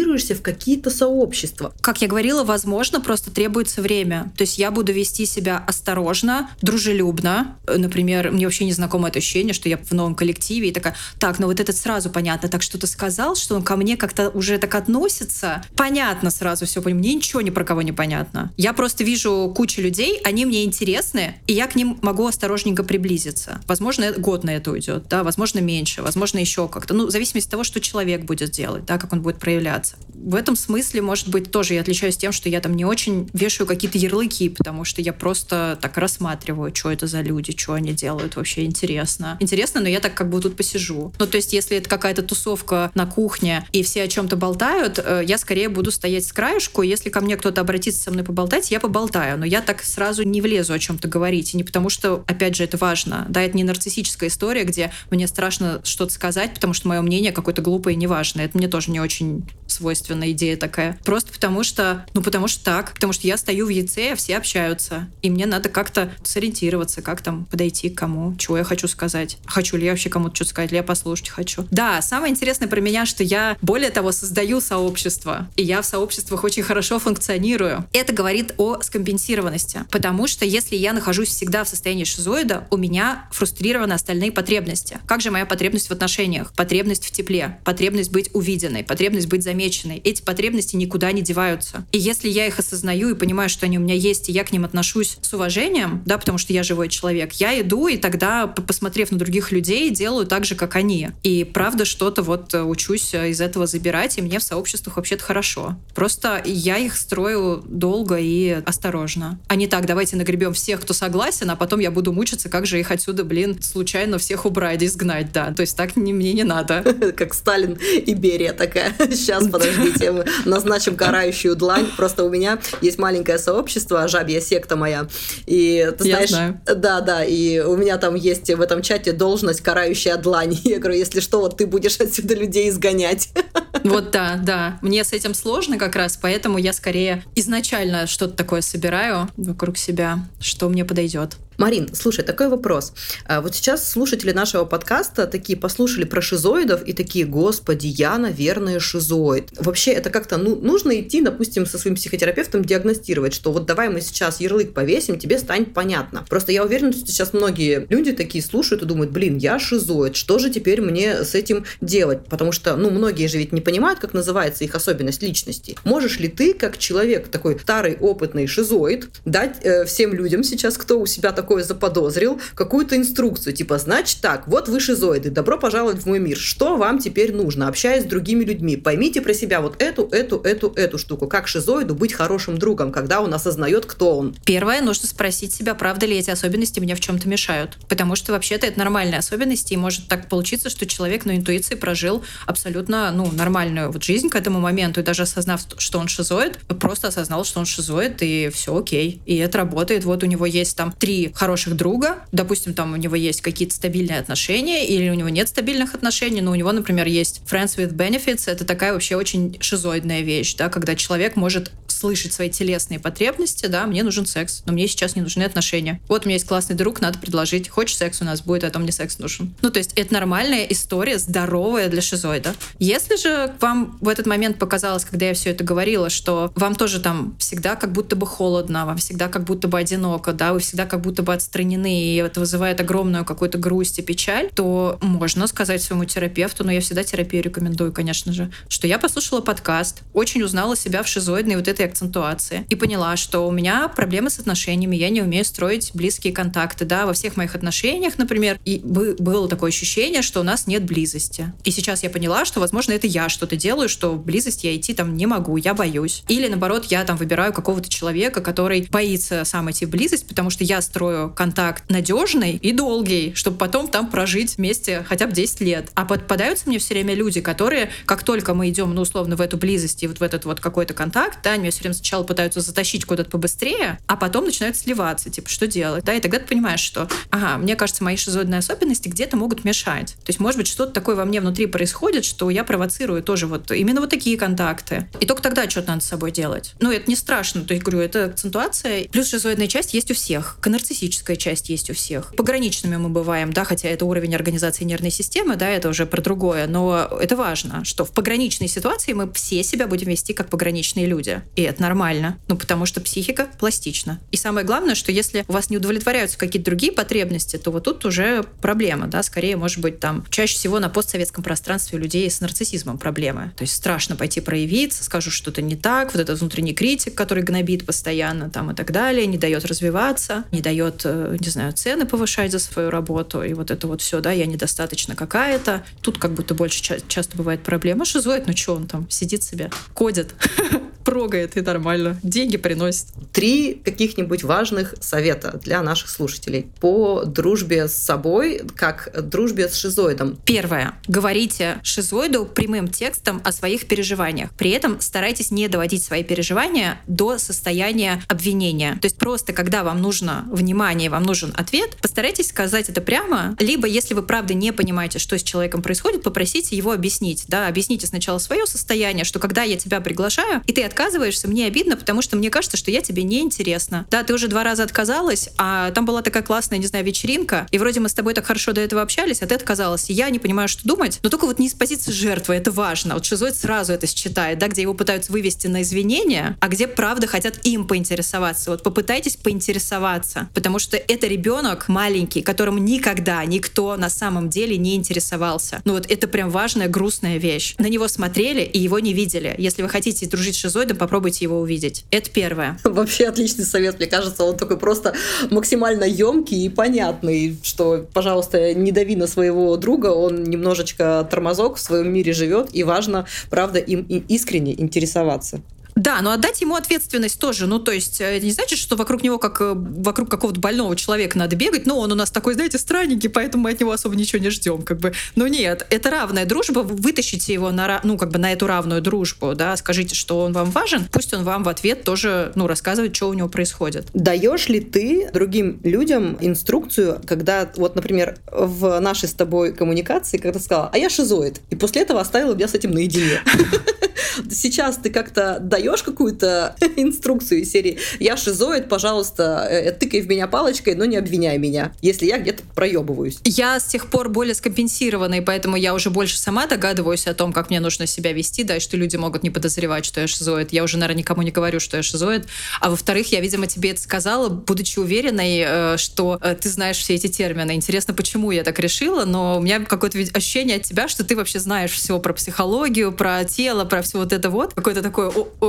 интегрируешься в какие-то сообщества? Как я говорила, возможно, просто требуется время. То есть я буду вести себя осторожно, дружелюбно. Например, мне вообще не знакомо это ощущение, что я в новом коллективе и такая, так, ну вот этот сразу понятно, так что ты сказал, что он ко мне как-то уже так относится. Понятно сразу все, мне ничего ни про кого не понятно. Я просто вижу кучу людей, они мне интересны, и я к ним могу осторожненько приблизиться. Возможно, год на это уйдет, да, возможно, меньше, возможно, еще как-то. Ну, в зависимости от того, что человек будет делать, да, как он будет проявляться. В этом смысле, может быть, тоже я отличаюсь тем, что я там не очень вешаю какие-то ярлыки, потому что я просто так рассматриваю, что это за люди, что они делают, вообще интересно. Интересно, но я так как бы тут посижу. Ну, то есть, если это какая-то тусовка на кухне, и все о чем-то болтают, э, я скорее буду стоять с краешку. Если ко мне кто-то обратится со мной поболтать, я поболтаю. Но я так сразу не влезу о чем-то говорить. И не потому, что, опять же, это важно. Да, это не нарциссическая история, где мне страшно что-то сказать, потому что мое мнение какое-то глупое и неважное. Это мне тоже не очень свойственная идея такая. Просто потому что, ну потому что так, потому что я стою в яйце, а все общаются. И мне надо как-то сориентироваться, как там подойти к кому, чего я хочу сказать. Хочу ли я вообще кому-то что сказать, или я послушать хочу. Да, самое интересное про меня, что я, более того, создаю сообщество. И я в сообществах очень хорошо функционирую. Это говорит о скомпенсированности. Потому что если я нахожусь всегда в состоянии шизоида, у меня фрустрированы остальные потребности. Как же моя потребность в отношениях? Потребность в тепле, потребность быть увиденной, потребность быть замеченной замечены. Эти потребности никуда не деваются. И если я их осознаю и понимаю, что они у меня есть, и я к ним отношусь с уважением, да, потому что я живой человек, я иду и тогда, посмотрев на других людей, делаю так же, как они. И правда что-то вот э, учусь э, из этого забирать, и мне в сообществах вообще-то хорошо. Просто я их строю долго и осторожно. А не так, давайте нагребем всех, кто согласен, а потом я буду мучиться, как же их отсюда, блин, случайно всех убрать, изгнать, да. То есть так не, мне не надо. Как Сталин и Берия такая. Сейчас, подождите, мы назначим карающую длань. Просто у меня есть маленькое сообщество, жабья секта моя. И ты знаешь, знаю. да, да, и у меня там есть в этом чате должность карающая длань. Я говорю, если что, вот ты будешь отсюда людей изгонять. Вот да, да. Мне с этим сложно как раз, поэтому я скорее изначально что-то такое собираю вокруг себя, что мне подойдет. Марин, слушай, такой вопрос. А, вот сейчас слушатели нашего подкаста такие послушали про шизоидов и такие, господи, я, наверное, шизоид. Вообще это как-то ну, нужно идти, допустим, со своим психотерапевтом диагностировать, что вот давай мы сейчас ярлык повесим, тебе станет понятно. Просто я уверена, что сейчас многие люди такие слушают и думают, блин, я шизоид, что же теперь мне с этим делать? Потому что, ну, многие же ведь не понимают, как называется их особенность личности. Можешь ли ты, как человек, такой старый, опытный шизоид, дать э, всем людям сейчас, кто у себя такой такое заподозрил, какую-то инструкцию, типа, значит так, вот вы шизоиды, добро пожаловать в мой мир, что вам теперь нужно, общаясь с другими людьми, поймите про себя вот эту, эту, эту, эту штуку, как шизоиду быть хорошим другом, когда он осознает, кто он. Первое, нужно спросить себя, правда ли эти особенности мне в чем-то мешают, потому что вообще-то это нормальные особенности, и может так получиться, что человек на интуиции прожил абсолютно, ну, нормальную вот жизнь к этому моменту, и даже осознав, что он шизоид, просто осознал, что он шизоид, и все окей. И это работает. Вот у него есть там три хороших друга, допустим, там у него есть какие-то стабильные отношения, или у него нет стабильных отношений, но у него, например, есть friends with benefits, это такая вообще очень шизоидная вещь, да, когда человек может слышать свои телесные потребности, да, мне нужен секс, но мне сейчас не нужны отношения. Вот у меня есть классный друг, надо предложить, хочешь секс у нас будет, а то мне секс нужен. Ну, то есть это нормальная история, здоровая для шизоида. Если же вам в этот момент показалось, когда я все это говорила, что вам тоже там всегда как будто бы холодно, вам всегда как будто бы одиноко, да, вы всегда как будто бы отстранены, и это вызывает огромную какую-то грусть и печаль, то можно сказать своему терапевту, но я всегда терапию рекомендую, конечно же, что я послушала подкаст, очень узнала себя в шизоидной вот этой акцентуации. И поняла, что у меня проблемы с отношениями, я не умею строить близкие контакты. Да, во всех моих отношениях, например, и было такое ощущение, что у нас нет близости. И сейчас я поняла, что, возможно, это я что-то делаю, что в близость я идти там не могу, я боюсь. Или, наоборот, я там выбираю какого-то человека, который боится сам идти в близость, потому что я строю контакт надежный и долгий, чтобы потом там прожить вместе хотя бы 10 лет. А подпадаются мне все время люди, которые, как только мы идем, ну, условно, в эту близость и вот в этот вот какой-то контакт, да, они меня все время сначала пытаются затащить куда-то побыстрее, а потом начинают сливаться, типа, что делать? Да, и тогда ты понимаешь, что, ага, мне кажется, мои шизоидные особенности где-то могут мешать. То есть, может быть, что-то такое во мне внутри происходит, что я провоцирую тоже вот именно вот такие контакты. И только тогда что-то надо с собой делать. Ну, это не страшно, то есть, говорю, это акцентуация. Плюс шизоидная часть есть у всех, канарциссическая часть есть у всех. Пограничными мы бываем, да, хотя это уровень организации нервной системы, да, это уже про другое, но это важно, что в пограничной ситуации мы все себя будем вести как пограничные люди. И это нормально. Ну, потому что психика пластична. И самое главное, что если у вас не удовлетворяются какие-то другие потребности, то вот тут уже проблема, да, скорее, может быть, там, чаще всего на постсоветском пространстве у людей с нарциссизмом проблемы. То есть страшно пойти проявиться, скажу что-то не так, вот этот внутренний критик, который гнобит постоянно там и так далее, не дает развиваться, не дает, э, не знаю, цены повышать за свою работу, и вот это вот все, да, я недостаточно какая-то. Тут как будто больше ча- часто бывает проблема. Шизоид, ну что он там, сидит себе, кодит, прогает и нормально. Деньги приносит. Три каких-нибудь важных совета для наших слушателей по дружбе с собой, как дружбе с шизоидом. Первое. Говорите шизоиду прямым текстом о своих переживаниях. При этом старайтесь не доводить свои переживания до состояния обвинения. То есть просто, когда вам нужно внимание, вам нужен ответ, постарайтесь сказать это прямо, либо, если вы правда не понимаете, что с человеком происходит, попросите его объяснить. Да, объясните сначала свое состояние, что когда я тебя приглашаю, и ты отказываешься, мне обидно, потому что мне кажется, что я тебе не интересна. Да, ты уже два раза отказалась, а там была такая классная, не знаю, вечеринка, и вроде мы с тобой так хорошо до этого общались, а ты отказалась. И я не понимаю, что думать, но только вот не из позиции жертвы, это важно. Вот шизоид сразу это считает, да, где его пытаются вывести на извинения, а где правда хотят им поинтересоваться. Вот попытайтесь поинтересоваться, потому что это ребенок маленький, которому никогда никто на самом деле не интересовался. Ну вот это прям важная, грустная вещь. На него смотрели и его не видели. Если вы хотите дружить с шизоидом, попробуйте его увидеть. Это первое. Вообще отличный совет, мне кажется, он такой просто максимально емкий и понятный, что, пожалуйста, не дави на своего друга, он немножечко тормозок в своем мире живет, и важно, правда, им искренне интересоваться. Да, но отдать ему ответственность тоже. Ну, то есть, это не значит, что вокруг него, как э, вокруг какого-то больного человека надо бегать. Ну, он у нас такой, знаете, странненький, поэтому мы от него особо ничего не ждем. Как бы. Но нет, это равная дружба. Вытащите его на, ну, как бы на эту равную дружбу, да, скажите, что он вам важен, пусть он вам в ответ тоже, ну, рассказывает, что у него происходит. Даешь ли ты другим людям инструкцию, когда, вот, например, в нашей с тобой коммуникации, когда ты сказала, а я шизоид, и после этого оставила меня с этим наедине. Сейчас ты как-то даешь какую-то инструкцию из серии «Я шизоид, пожалуйста, э, тыкай в меня палочкой, но не обвиняй меня, если я где-то проебываюсь». Я с тех пор более скомпенсирована, и поэтому я уже больше сама догадываюсь о том, как мне нужно себя вести, да, и что люди могут не подозревать, что я шизоид. Я уже, наверное, никому не говорю, что я шизоид. А во-вторых, я, видимо, тебе это сказала, будучи уверенной, э, что э, ты знаешь все эти термины. Интересно, почему я так решила, но у меня какое-то ощущение от тебя, что ты вообще знаешь все про психологию, про тело, про все вот это вот, какой-то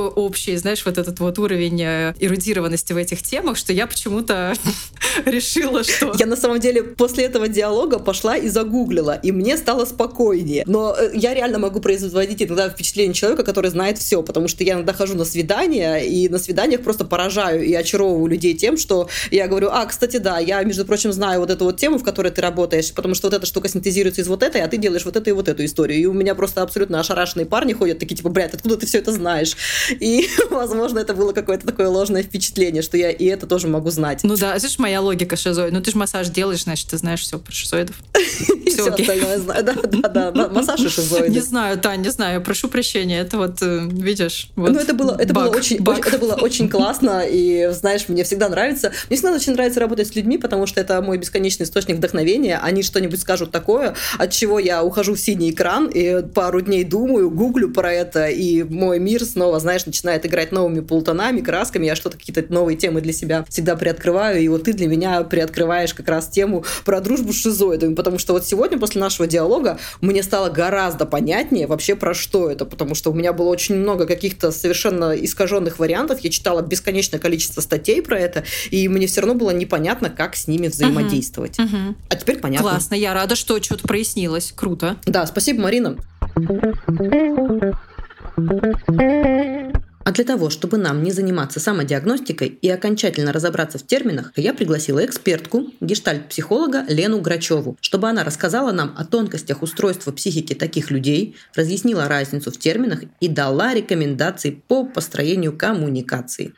общий, знаешь, вот этот вот уровень э, эрудированности в этих темах, что я почему-то решила, что... Я на самом деле после этого диалога пошла и загуглила, и мне стало спокойнее. Но э, я реально могу производить иногда впечатление человека, который знает все, потому что я иногда хожу на свидания, и на свиданиях просто поражаю и очаровываю людей тем, что я говорю, а, кстати, да, я, между прочим, знаю вот эту вот тему, в которой ты работаешь, потому что вот эта штука синтезируется из вот этой, а ты делаешь вот эту и вот эту историю. И у меня просто абсолютно ошарашенные парни ходят, такие типа, блядь, откуда ты все это знаешь? И, возможно, это было какое-то такое ложное впечатление, что я и это тоже могу знать. Ну да, это же моя логика шизоид. Ну ты же массаж делаешь, значит, ты знаешь все про шизоидов. Все остальное знаю. Да, да, да. Массаж и шизоиды. Не знаю, да, не знаю. Прошу прощения. Это вот, э, видишь, Ну это было, это было очень, это было очень классно. И, знаешь, мне всегда нравится. Мне всегда очень нравится работать с людьми, потому что это мой бесконечный источник вдохновения. Они что-нибудь скажут такое, от чего я ухожу в синий экран и пару дней думаю, гуглю про это, и мой мир снова, знаешь, начинает играть новыми полутонами, красками. Я что-то какие-то новые темы для себя всегда приоткрываю. И вот ты для меня приоткрываешь как раз тему про дружбу с шизоидами, потому что вот сегодня после нашего диалога мне стало гораздо понятнее вообще про что это, потому что у меня было очень много каких-то совершенно искаженных вариантов. Я читала бесконечное количество статей про это, и мне все равно было непонятно, как с ними взаимодействовать. Угу, угу. А теперь понятно. Классно, я рада, что что-то прояснилось. Круто. Да, спасибо, Марина. А для того, чтобы нам не заниматься самодиагностикой и окончательно разобраться в терминах, я пригласила экспертку, гештальт-психолога Лену Грачеву, чтобы она рассказала нам о тонкостях устройства психики таких людей, разъяснила разницу в терминах и дала рекомендации по построению коммуникации.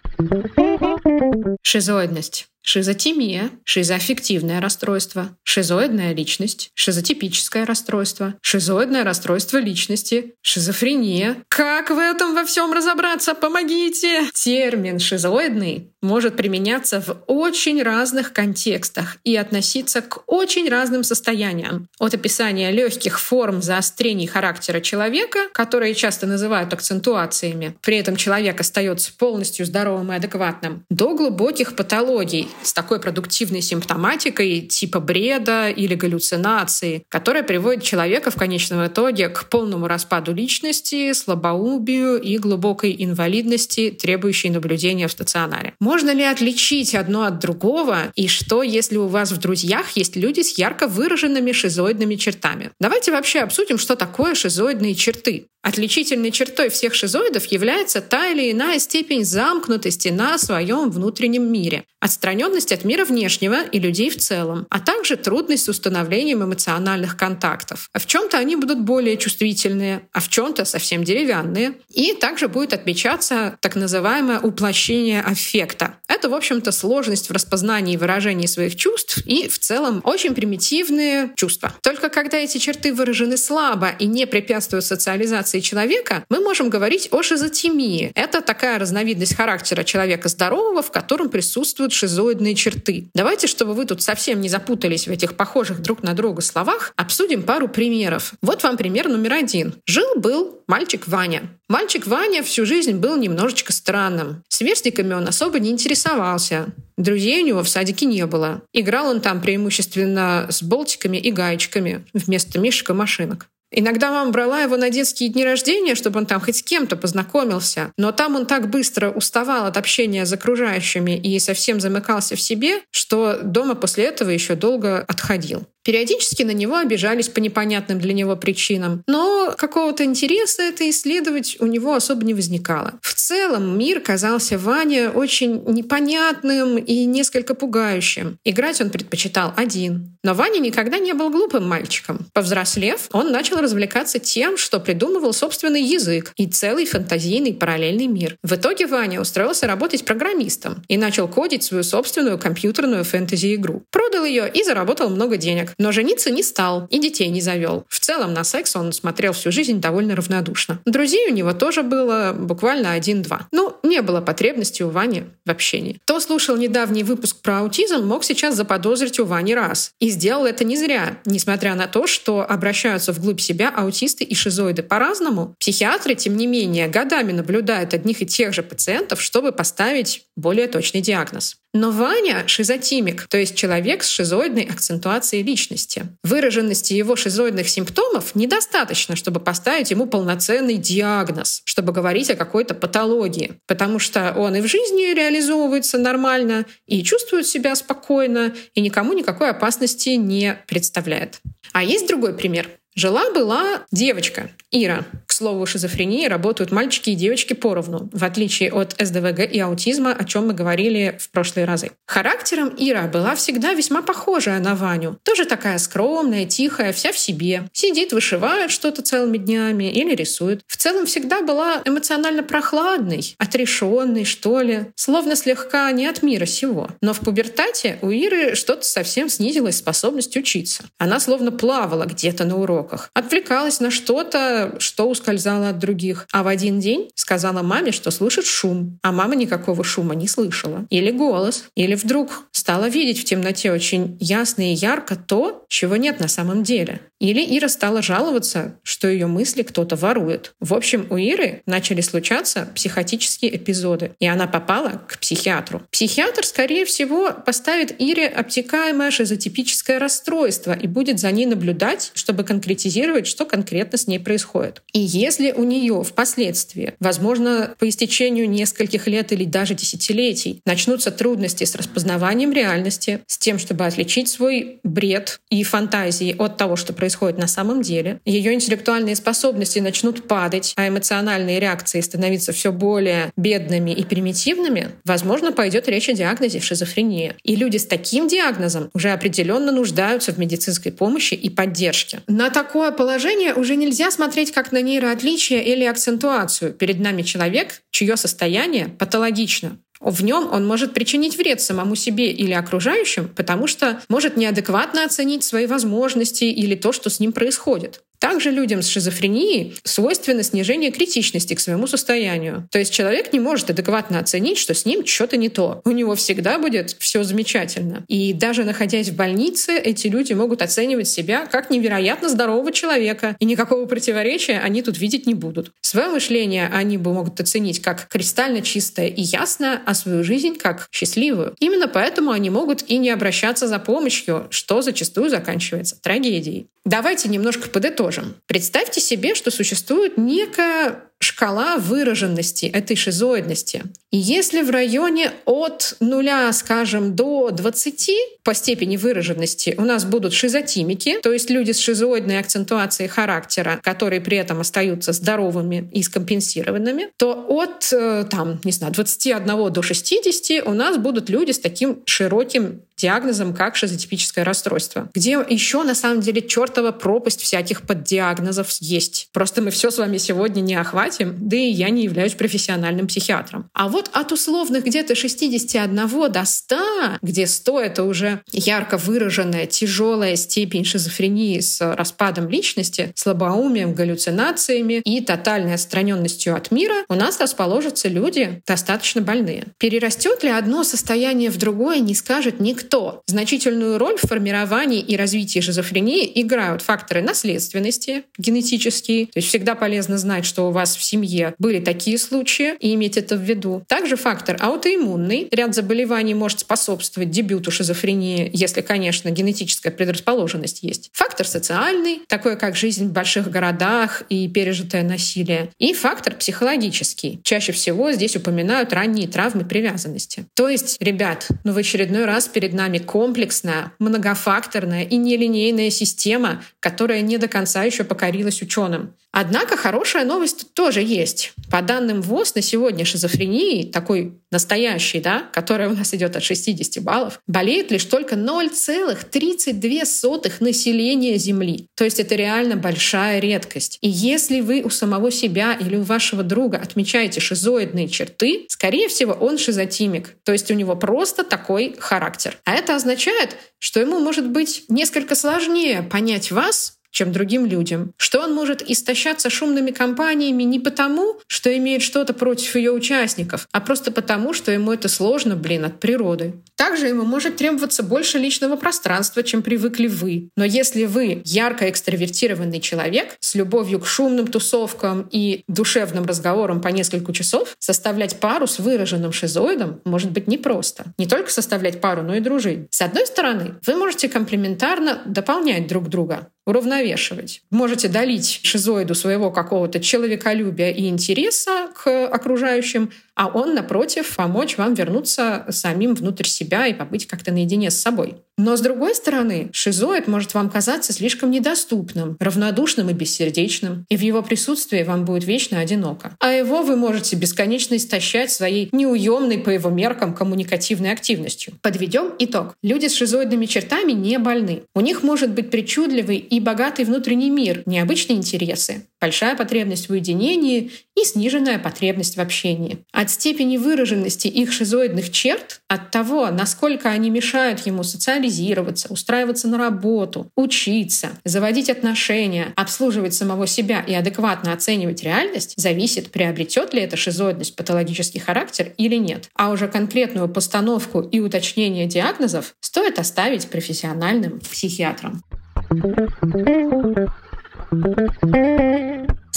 Шизоидность. Шизотимия, шизоаффективное расстройство, шизоидная личность, шизотипическое расстройство, шизоидное расстройство личности, шизофрения. Как в этом во всем разобраться? Помогите! Термин «шизоидный» может применяться в очень разных контекстах и относиться к очень разным состояниям. От описания легких форм заострений характера человека, которые часто называют акцентуациями, при этом человек остается полностью здоровым и адекватным, до глубоких патологий с такой продуктивной симптоматикой типа бреда или галлюцинации, которая приводит человека в конечном итоге к полному распаду личности, слабоубию и глубокой инвалидности, требующей наблюдения в стационаре. Можно ли отличить одно от другого? И что, если у вас в друзьях есть люди с ярко выраженными шизоидными чертами? Давайте вообще обсудим, что такое шизоидные черты. Отличительной чертой всех шизоидов является та или иная степень замкнутости на своем внутреннем мире, отстраненность от мира внешнего и людей в целом, а также трудность с установлением эмоциональных контактов. А в чем-то они будут более чувствительные, а в чем-то совсем деревянные. И также будет отмечаться так называемое уплощение аффекта. Это, в общем-то, сложность в распознании и выражении своих чувств и в целом очень примитивные чувства. Только когда эти черты выражены слабо и не препятствуют социализации человека, мы можем говорить о шизотемии. Это такая разновидность характера человека здорового, в котором присутствуют шизоидные черты. Давайте, чтобы вы тут совсем не запутались в этих похожих друг на друга словах, обсудим пару примеров. Вот вам пример номер один. Жил-был мальчик Ваня. Мальчик Ваня всю жизнь был немножечко странным. Сверстниками он особо не интересовался. Друзей у него в садике не было. Играл он там преимущественно с болтиками и гаечками вместо мишек и машинок. Иногда мама брала его на детские дни рождения, чтобы он там хоть с кем-то познакомился. Но там он так быстро уставал от общения с окружающими и совсем замыкался в себе, что дома после этого еще долго отходил. Периодически на него обижались по непонятным для него причинам, но какого-то интереса это исследовать у него особо не возникало. В целом мир казался Ване очень непонятным и несколько пугающим. Играть он предпочитал один. Но Ваня никогда не был глупым мальчиком. Повзрослев, он начал развлекаться тем, что придумывал собственный язык и целый фантазийный параллельный мир. В итоге Ваня устроился работать программистом и начал кодить свою собственную компьютерную фэнтези-игру. Продал ее и заработал много денег. Но жениться не стал и детей не завел. В целом на секс он смотрел всю жизнь довольно равнодушно. Друзей у него тоже было буквально один-два. Ну, не было потребности у Вани в общении. Кто слушал недавний выпуск про аутизм, мог сейчас заподозрить у Вани раз. И сделал это не зря. Несмотря на то, что обращаются вглубь себя аутисты и шизоиды по-разному, психиатры, тем не менее, годами наблюдают одних и тех же пациентов, чтобы поставить более точный диагноз. Но Ваня — шизотимик, то есть человек с шизоидной акцентуацией личности. Выраженности его шизоидных симптомов недостаточно, чтобы поставить ему полноценный диагноз, чтобы говорить о какой-то патологии, потому что он и в жизни реализовывается нормально, и чувствует себя спокойно, и никому никакой опасности не представляет. А есть другой пример. Жила-была девочка, Ира. К слову, шизофрении работают мальчики и девочки поровну, в отличие от СДВГ и аутизма, о чем мы говорили в прошлые разы. Характером Ира была всегда весьма похожая на Ваню. Тоже такая скромная, тихая, вся в себе. Сидит, вышивает что-то целыми днями или рисует. В целом всегда была эмоционально прохладной, отрешенной, что ли, словно слегка не от мира сего. Но в пубертате у Иры что-то совсем снизилась способность учиться. Она словно плавала где-то на урок уроках. Отвлекалась на что-то, что ускользало от других. А в один день сказала маме, что слышит шум. А мама никакого шума не слышала. Или голос. Или вдруг стала видеть в темноте очень ясно и ярко то, чего нет на самом деле. Или Ира стала жаловаться, что ее мысли кто-то ворует. В общем, у Иры начали случаться психотические эпизоды, и она попала к психиатру. Психиатр, скорее всего, поставит Ире обтекаемое шизотипическое расстройство и будет за ней наблюдать, чтобы конкретизировать, что конкретно с ней происходит. И если у нее впоследствии, возможно, по истечению нескольких лет или даже десятилетий, начнутся трудности с распознаванием реальности, с тем, чтобы отличить свой бред и фантазии от того, что происходит, происходит на самом деле. Ее интеллектуальные способности начнут падать, а эмоциональные реакции становиться все более бедными и примитивными, возможно, пойдет речь о диагнозе шизофрения. И люди с таким диагнозом уже определенно нуждаются в медицинской помощи и поддержке. На такое положение уже нельзя смотреть как на нейроотличие или акцентуацию. Перед нами человек, чье состояние патологично в нем он может причинить вред самому себе или окружающим, потому что может неадекватно оценить свои возможности или то, что с ним происходит. Также людям с шизофренией свойственно снижение критичности к своему состоянию. То есть человек не может адекватно оценить, что с ним что-то не то. У него всегда будет все замечательно. И даже находясь в больнице, эти люди могут оценивать себя как невероятно здорового человека. И никакого противоречия они тут видеть не будут. Свое мышление они бы могут оценить как кристально чистое и ясное, а свою жизнь как счастливую. Именно поэтому они могут и не обращаться за помощью, что зачастую заканчивается трагедией. Давайте немножко подытожим. Представьте себе, что существует некая шкала выраженности этой шизоидности. И если в районе от нуля, скажем, до 20 по степени выраженности у нас будут шизотимики, то есть люди с шизоидной акцентуацией характера, которые при этом остаются здоровыми и скомпенсированными, то от, э, там, не знаю, 21 до 60 у нас будут люди с таким широким диагнозом, как шизотипическое расстройство, где еще на самом деле чертова пропасть всяких поддиагнозов есть. Просто мы все с вами сегодня не охватим, платим, да и я не являюсь профессиональным психиатром. А вот от условных где-то 61 до 100, где 100 — это уже ярко выраженная тяжелая степень шизофрении с распадом личности, слабоумием, галлюцинациями и тотальной отстраненностью от мира, у нас расположатся люди достаточно больные. Перерастет ли одно состояние в другое, не скажет никто. Значительную роль в формировании и развитии шизофрении играют факторы наследственности, генетические. То есть всегда полезно знать, что у вас семье были такие случаи и иметь это в виду. Также фактор аутоиммунный. Ряд заболеваний может способствовать дебюту шизофрении, если, конечно, генетическая предрасположенность есть. Фактор социальный, такой как жизнь в больших городах и пережитое насилие. И фактор психологический. Чаще всего здесь упоминают ранние травмы привязанности. То есть, ребят, ну в очередной раз перед нами комплексная, многофакторная и нелинейная система, которая не до конца еще покорилась ученым. Однако хорошая новость тоже есть. По данным ВОЗ на сегодня шизофрении, такой настоящий, да, которая у нас идет от 60 баллов, болеет лишь только 0,32 населения Земли. То есть это реально большая редкость. И если вы у самого себя или у вашего друга отмечаете шизоидные черты, скорее всего, он шизотимик. То есть у него просто такой характер. А это означает, что ему может быть несколько сложнее понять вас, чем другим людям, что он может истощаться шумными компаниями не потому, что имеет что-то против ее участников, а просто потому, что ему это сложно, блин, от природы. Также ему может требоваться больше личного пространства, чем привыкли вы. Но если вы ярко экстравертированный человек с любовью к шумным тусовкам и душевным разговорам по несколько часов, составлять пару с выраженным шизоидом может быть непросто. Не только составлять пару, но и дружить. С одной стороны, вы можете комплементарно дополнять друг друга уравновешивать. Можете долить шизоиду своего какого-то человеколюбия и интереса к окружающим, а он, напротив, помочь вам вернуться самим внутрь себя и побыть как-то наедине с собой. Но, с другой стороны, шизоид может вам казаться слишком недоступным, равнодушным и бессердечным, и в его присутствии вам будет вечно одиноко. А его вы можете бесконечно истощать своей неуемной по его меркам коммуникативной активностью. Подведем итог. Люди с шизоидными чертами не больны. У них может быть причудливый и богатый внутренний мир, необычные интересы, большая потребность в уединении и сниженная потребность в общении. От степени выраженности их шизоидных черт, от того, насколько они мешают ему социализироваться, устраиваться на работу, учиться, заводить отношения, обслуживать самого себя и адекватно оценивать реальность, зависит, приобретет ли эта шизоидность патологический характер или нет. А уже конкретную постановку и уточнение диагнозов стоит оставить профессиональным психиатрам.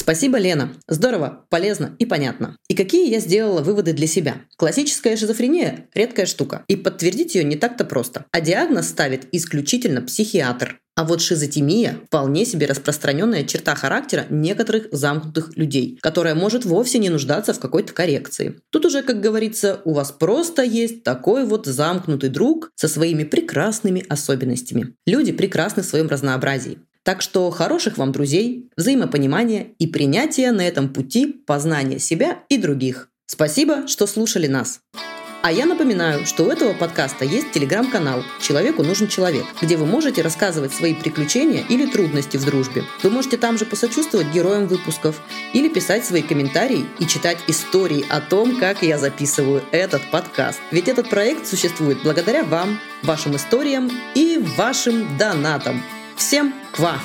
Спасибо, Лена. Здорово, полезно и понятно. И какие я сделала выводы для себя? Классическая шизофрения – редкая штука. И подтвердить ее не так-то просто. А диагноз ставит исключительно психиатр. А вот шизотемия – вполне себе распространенная черта характера некоторых замкнутых людей, которая может вовсе не нуждаться в какой-то коррекции. Тут уже, как говорится, у вас просто есть такой вот замкнутый друг со своими прекрасными особенностями. Люди прекрасны в своем разнообразии. Так что хороших вам друзей, взаимопонимания и принятия на этом пути познания себя и других. Спасибо, что слушали нас. А я напоминаю, что у этого подкаста есть телеграм-канал «Человеку нужен человек», где вы можете рассказывать свои приключения или трудности в дружбе. Вы можете там же посочувствовать героям выпусков или писать свои комментарии и читать истории о том, как я записываю этот подкаст. Ведь этот проект существует благодаря вам, вашим историям и вашим донатам. Всем ква!